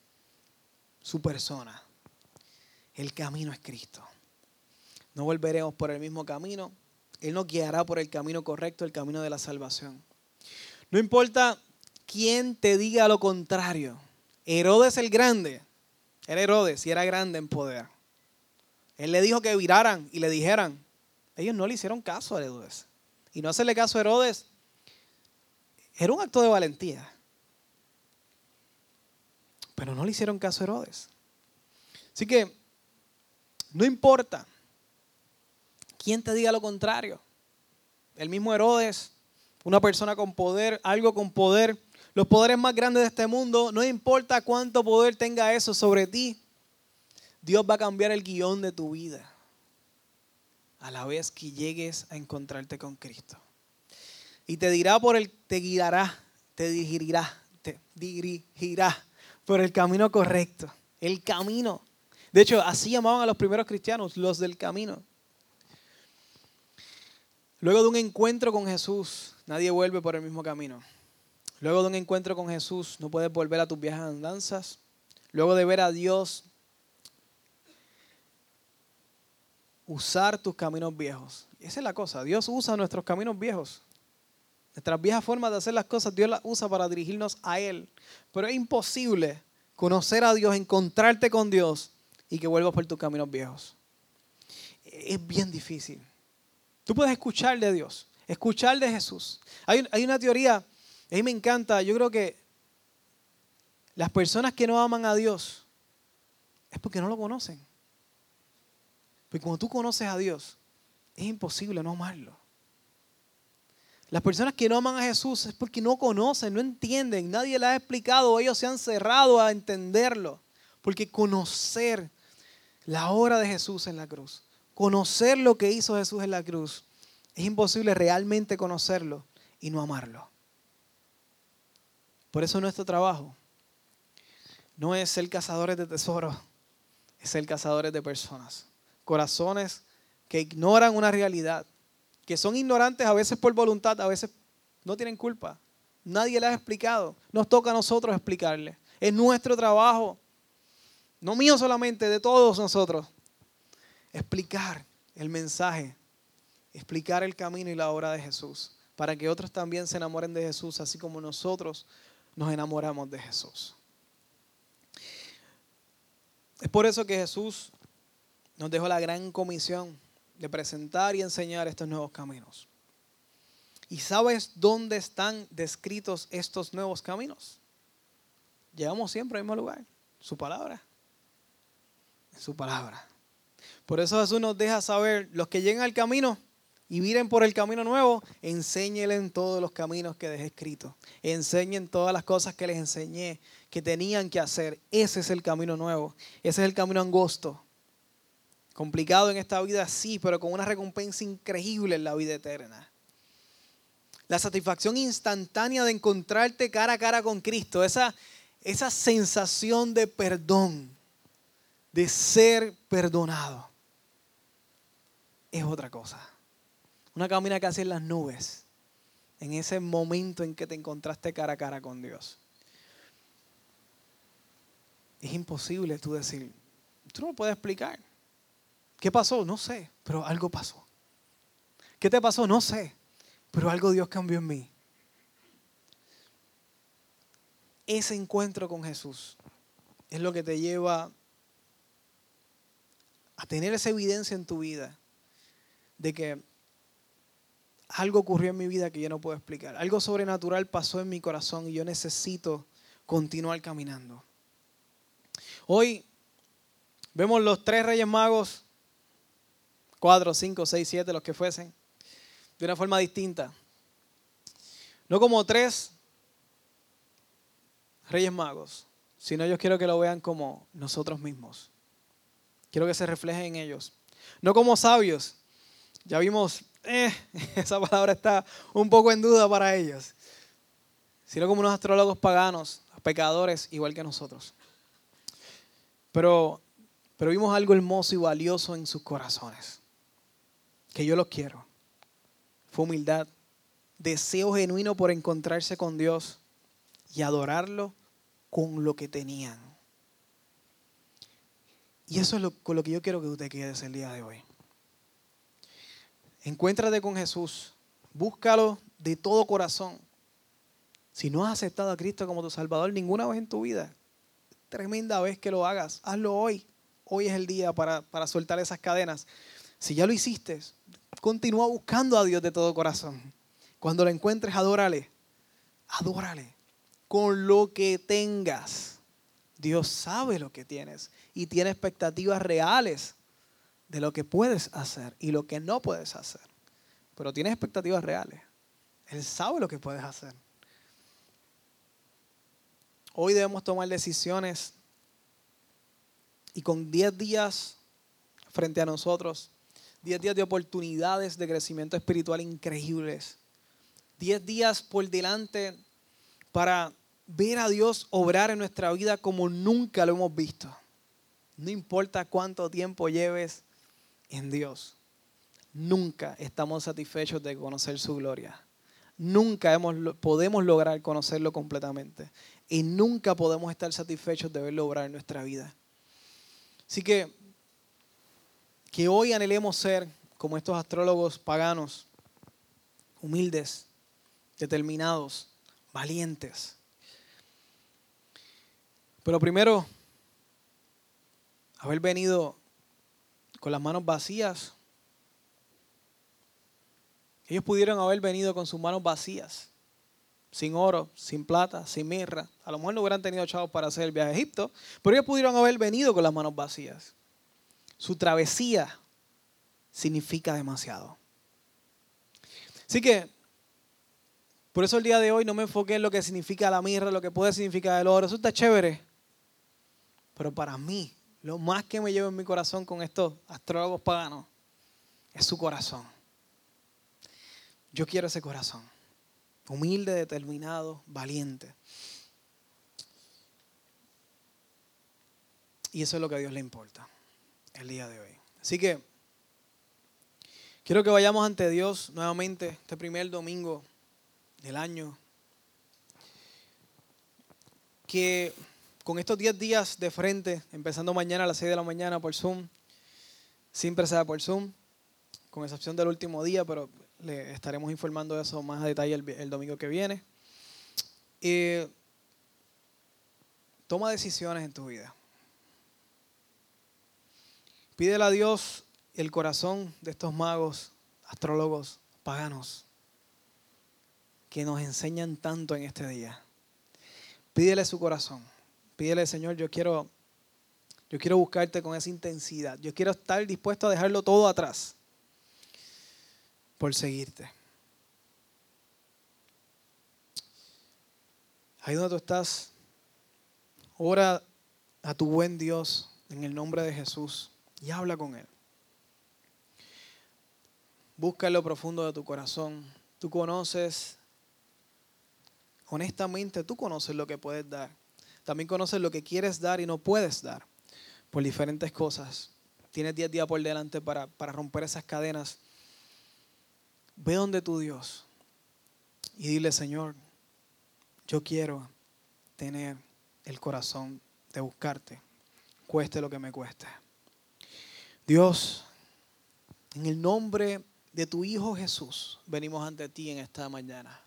su persona. El camino es Cristo. No volveremos por el mismo camino. Él nos guiará por el camino correcto, el camino de la salvación. No importa quién te diga lo contrario. Herodes el Grande, era Herodes y era grande en poder. Él le dijo que viraran y le dijeran. Ellos no le hicieron caso a Herodes. Y no hacerle caso a Herodes era un acto de valentía. Pero no le hicieron caso a Herodes. Así que no importa quién te diga lo contrario. El mismo Herodes, una persona con poder, algo con poder, los poderes más grandes de este mundo, no importa cuánto poder tenga eso sobre ti, Dios va a cambiar el guion de tu vida a la vez que llegues a encontrarte con Cristo. Y te dirá por el, te guiará, te dirigirá, te dirigirá por el camino correcto. El camino. De hecho, así llamaban a los primeros cristianos, los del camino. Luego de un encuentro con Jesús, nadie vuelve por el mismo camino. Luego de un encuentro con Jesús, no puedes volver a tus viejas andanzas. Luego de ver a Dios usar tus caminos viejos. esa es la cosa, Dios usa nuestros caminos viejos. Nuestras viejas formas de hacer las cosas, Dios las usa para dirigirnos a Él. Pero es imposible conocer a Dios, encontrarte con Dios y que vuelvas por tus caminos viejos. Es bien difícil. Tú puedes escuchar de Dios, escuchar de Jesús. Hay, una teoría, a mí me encanta, yo creo que las personas que no aman a Dios es porque no lo conocen. Porque cuando tú conoces a Dios, es imposible no amarlo. Las personas que no aman a Jesús es porque no conocen, no entienden, nadie les ha explicado, ellos se han cerrado a entenderlo. Porque conocer la obra de Jesús en la cruz, conocer lo que hizo Jesús en la cruz, es imposible realmente conocerlo y no amarlo. Por eso nuestro trabajo no es ser cazadores de tesoros, es ser cazadores de personas corazones que ignoran una realidad, que son ignorantes a veces por voluntad, a veces no tienen culpa. Nadie les ha explicado. Nos toca a nosotros explicarle. Es nuestro trabajo, no mío solamente, de todos nosotros, explicar el mensaje, explicar el camino y la obra de Jesús, para que otros también se enamoren de Jesús, así como nosotros nos enamoramos de Jesús. Es por eso que Jesús nos dejó la gran comisión de presentar y enseñar estos nuevos caminos. ¿Y sabes dónde están descritos estos nuevos caminos? Llegamos siempre al mismo lugar, su palabra. su palabra. Por eso Jesús nos deja saber, los que lleguen al camino y miren por el camino nuevo, enséñenle todos los caminos que dejé escritos. Enseñen todas las cosas que les enseñé que tenían que hacer. Ese es el camino nuevo. Ese es el camino angosto. Complicado en esta vida, sí, pero con una recompensa increíble en la vida eterna. La satisfacción instantánea de encontrarte cara a cara con Cristo, esa, esa sensación de perdón, de ser perdonado, es otra cosa. Una camina casi en las nubes, en ese momento en que te encontraste cara a cara con Dios. Es imposible tú decir, tú no lo puedes explicar. ¿Qué pasó? No sé, pero algo pasó. ¿Qué te pasó? No sé, pero algo Dios cambió en mí. Ese encuentro con Jesús es lo que te lleva a tener esa evidencia en tu vida de que algo ocurrió en mi vida que yo no puedo explicar. Algo sobrenatural pasó en mi corazón y yo necesito continuar caminando. Hoy vemos los tres reyes magos cuatro, cinco, seis, siete, los que fuesen, de una forma distinta. No como tres reyes magos, sino yo quiero que lo vean como nosotros mismos. Quiero que se refleje en ellos. No como sabios. Ya vimos, eh, esa palabra está un poco en duda para ellos. sino como unos astrólogos paganos, pecadores igual que nosotros. Pero, pero vimos algo hermoso y valioso en sus corazones, que yo los quiero. Fue humildad, deseo genuino por encontrarse con Dios y adorarlo con lo que tenían. Y eso es lo, con lo que yo quiero que usted quede el día de hoy. Encuéntrate con Jesús, búscalo de todo corazón. Si no has aceptado a Cristo como tu Salvador ninguna vez en tu vida, tremenda vez que lo hagas, hazlo hoy. Hoy es el día para, para soltar esas cadenas. Si ya lo hiciste, continúa buscando a Dios de todo corazón. Cuando lo encuentres, adórale. Adórale. Con lo que tengas. Dios sabe lo que tienes y tiene expectativas reales de lo que puedes hacer y lo que no puedes hacer. Pero tienes expectativas reales. Él sabe lo que puedes hacer. Hoy debemos tomar decisiones y con 10 días frente a nosotros, 10 días de oportunidades de crecimiento espiritual increíbles, 10 días por delante para ver a Dios obrar en nuestra vida como nunca lo hemos visto. No importa cuánto tiempo lleves en Dios, nunca estamos satisfechos de conocer su gloria. Nunca hemos, podemos lograr conocerlo completamente. Y nunca podemos estar satisfechos de verlo obrar en nuestra vida. Así que, que hoy anhelemos ser como estos astrólogos paganos, humildes, determinados, valientes. Pero primero, haber venido con las manos vacías. Ellos pudieron haber venido con sus manos vacías, sin oro, sin plata, sin mirra. A lo mejor no hubieran tenido chavos para hacer el viaje a Egipto, pero ellos pudieron haber venido con las manos vacías. Su travesía significa demasiado. Así que por eso el día de hoy no me enfoqué en lo que significa la mirra, lo que puede significar el oro. Eso está chévere. Pero para mí, lo más que me lleva en mi corazón con estos astrólogos paganos es su corazón. Yo quiero ese corazón. Humilde, determinado, valiente. Y eso es lo que a Dios le importa el día de hoy. Así que quiero que vayamos ante Dios nuevamente este primer domingo del año, que con estos 10 días de frente, empezando mañana a las 6 de la mañana por Zoom, siempre será por Zoom, con excepción del último día, pero le estaremos informando de eso más a detalle el, domingo que viene. toma decisiones en tu vida. Pídele a Dios el corazón de estos magos, astrólogos, paganos que nos enseñan tanto en este día. Pídele su corazón. Pídele, Señor, yo quiero, yo quiero buscarte con esa intensidad. Yo quiero estar dispuesto a dejarlo todo atrás por seguirte. Ahí donde tú estás, ora a tu buen Dios en el nombre de Jesús y habla con Él. Busca en lo profundo de tu corazón. Tú conoces honestamente tú conoces lo que puedes dar. También conoces lo que quieres dar y no puedes dar por diferentes cosas. Tienes 10 días por delante para, para romper esas cadenas. Ve donde tu Dios y dile, Señor, yo quiero tener el corazón de buscarte, cueste lo que me cueste. Dios, en el nombre de tu Hijo Jesús, venimos ante ti en esta mañana.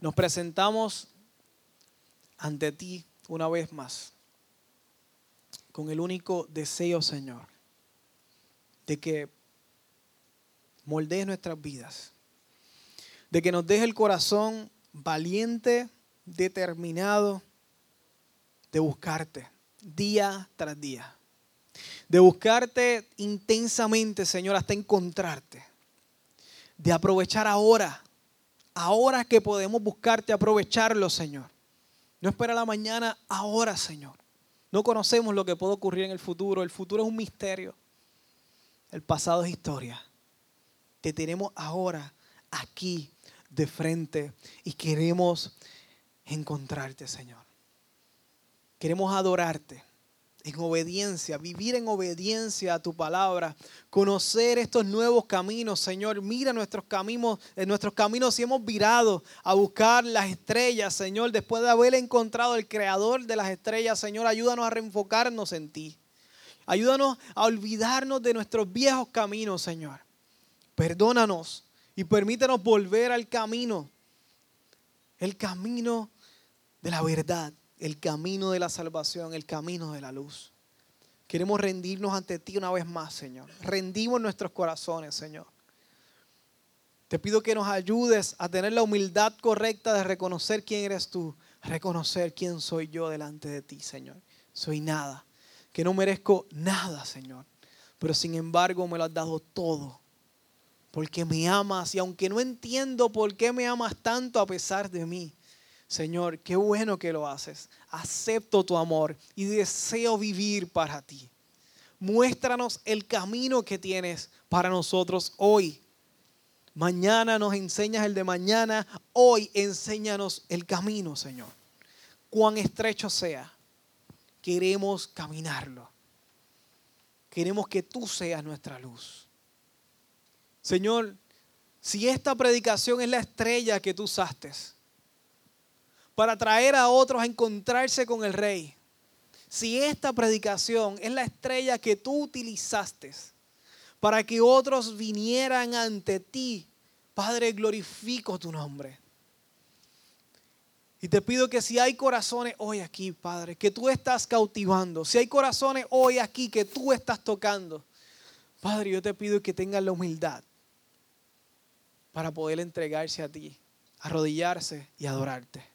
Nos presentamos ante ti una vez más con el único deseo, Señor, de que moldees nuestras vidas, de que nos deje el corazón valiente, determinado de buscarte día tras día, de buscarte intensamente, Señor, hasta encontrarte, de aprovechar ahora ahora que podemos buscarte, aprovecharlo, Señor. No espera la mañana, ahora, Señor. No conocemos lo que puede ocurrir en el futuro. El futuro es un misterio. El pasado es historia. Te tenemos ahora aquí de frente y queremos encontrarte, Señor. Queremos adorarte en obediencia, vivir en obediencia a tu palabra, conocer estos nuevos caminos, Señor. Mira nuestros caminos, en nuestros caminos si hemos virado a buscar las estrellas, Señor, después de haber encontrado el creador de las estrellas, Señor, ayúdanos a reenfocarnos en ti. Ayúdanos a olvidarnos de nuestros viejos caminos, Señor. Perdónanos y permítanos volver al camino, el camino de la verdad el camino de la salvación, el camino de la luz. Queremos rendirnos ante ti una vez más, Señor. Rendimos nuestros corazones, Señor. Te pido que nos ayudes a tener la humildad correcta de reconocer quién eres tú, reconocer quién soy yo delante de ti, Señor. Soy nada, que no merezco nada, Señor. Pero sin embargo me lo has dado todo, porque me amas y aunque no entiendo por qué me amas tanto a pesar de mí, Señor, qué bueno que lo haces. Acepto tu amor y deseo vivir para ti. Muéstranos el camino que tienes para nosotros hoy. Mañana nos enseñas el de mañana. Hoy enséñanos el camino, Señor. Cuán estrecho sea, queremos caminarlo. Queremos que tú seas nuestra luz. Señor, si esta predicación es la estrella que tú usaste, para traer a otros a encontrarse con el rey. Si esta predicación es la estrella que tú utilizaste para que otros vinieran ante ti, Padre, glorifico tu nombre. Y te pido que si hay corazones hoy aquí, Padre, que tú estás cautivando, si hay corazones hoy aquí que tú estás tocando, Padre, yo te pido que tengan la humildad para poder entregarse a ti, arrodillarse y adorarte.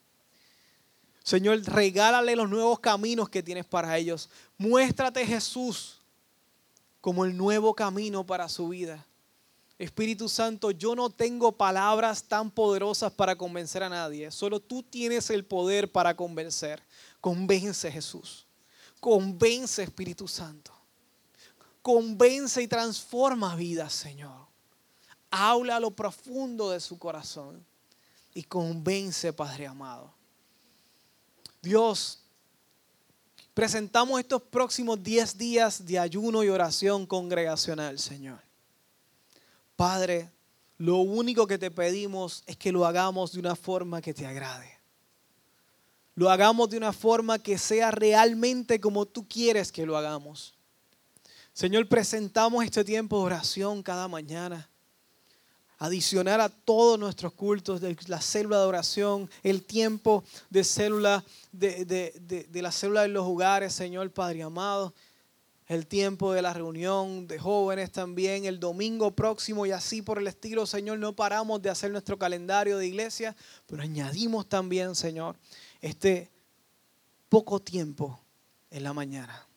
Señor, regálale los nuevos caminos que tienes para ellos. Muéstrate Jesús como el nuevo camino para su vida. Espíritu Santo, yo no tengo palabras tan poderosas para convencer a nadie. Solo tú tienes el poder para convencer. Convence Jesús. Convence Espíritu Santo. Convence y transforma vidas, Señor. Habla a lo profundo de su corazón y convence, Padre amado. Dios, presentamos estos próximos 10 días de ayuno y oración congregacional, Señor. Padre, lo único que te pedimos es que lo hagamos de una forma que te agrade. Lo hagamos de una forma que sea realmente como tú quieres que lo hagamos. Señor, presentamos este tiempo de oración cada mañana adicionar a todos nuestros cultos de la célula de oración, el tiempo de célula, de, la célula de los hogares, Señor Padre amado, el tiempo de la reunión de jóvenes también, el domingo próximo y así por el estilo, Señor, no paramos de hacer nuestro calendario de iglesia, pero añadimos también, Señor, este poco tiempo en la mañana.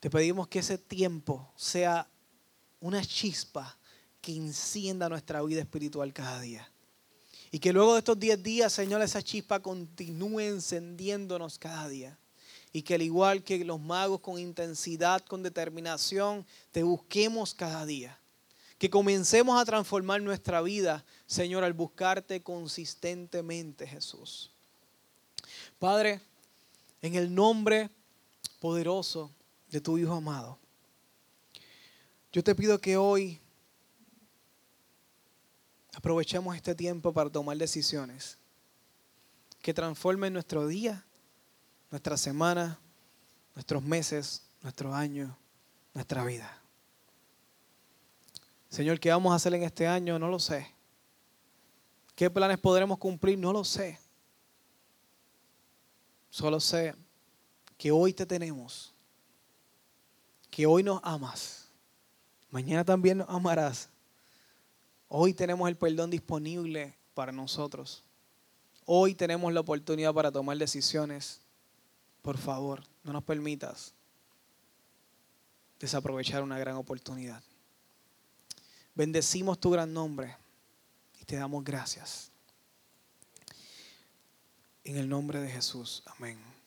Te pedimos que ese tiempo sea una chispa que encienda nuestra vida espiritual cada día. Y que luego de estos 10 días, Señor, esa chispa continúe encendiéndonos cada día. Y que al igual que los magos con intensidad, con determinación, te busquemos cada día. Que comencemos a transformar nuestra vida, Señor, al buscarte consistentemente, Jesús. Padre, en el nombre poderoso de tu Hijo amado, yo te pido que hoy Aprovechemos este tiempo para tomar decisiones que transformen nuestro día, nuestra semana, nuestros meses, nuestro año, nuestra vida. Señor, ¿qué vamos a hacer en este año? No lo sé. ¿Qué planes podremos cumplir? No lo sé. Solo sé que hoy te tenemos, que hoy nos amas, mañana también nos amarás Hoy tenemos el perdón disponible para nosotros. Hoy tenemos la oportunidad para tomar decisiones. Por favor, no nos permitas desaprovechar una gran oportunidad. Bendecimos tu gran nombre y te damos gracias. En el nombre de Jesús. Amén.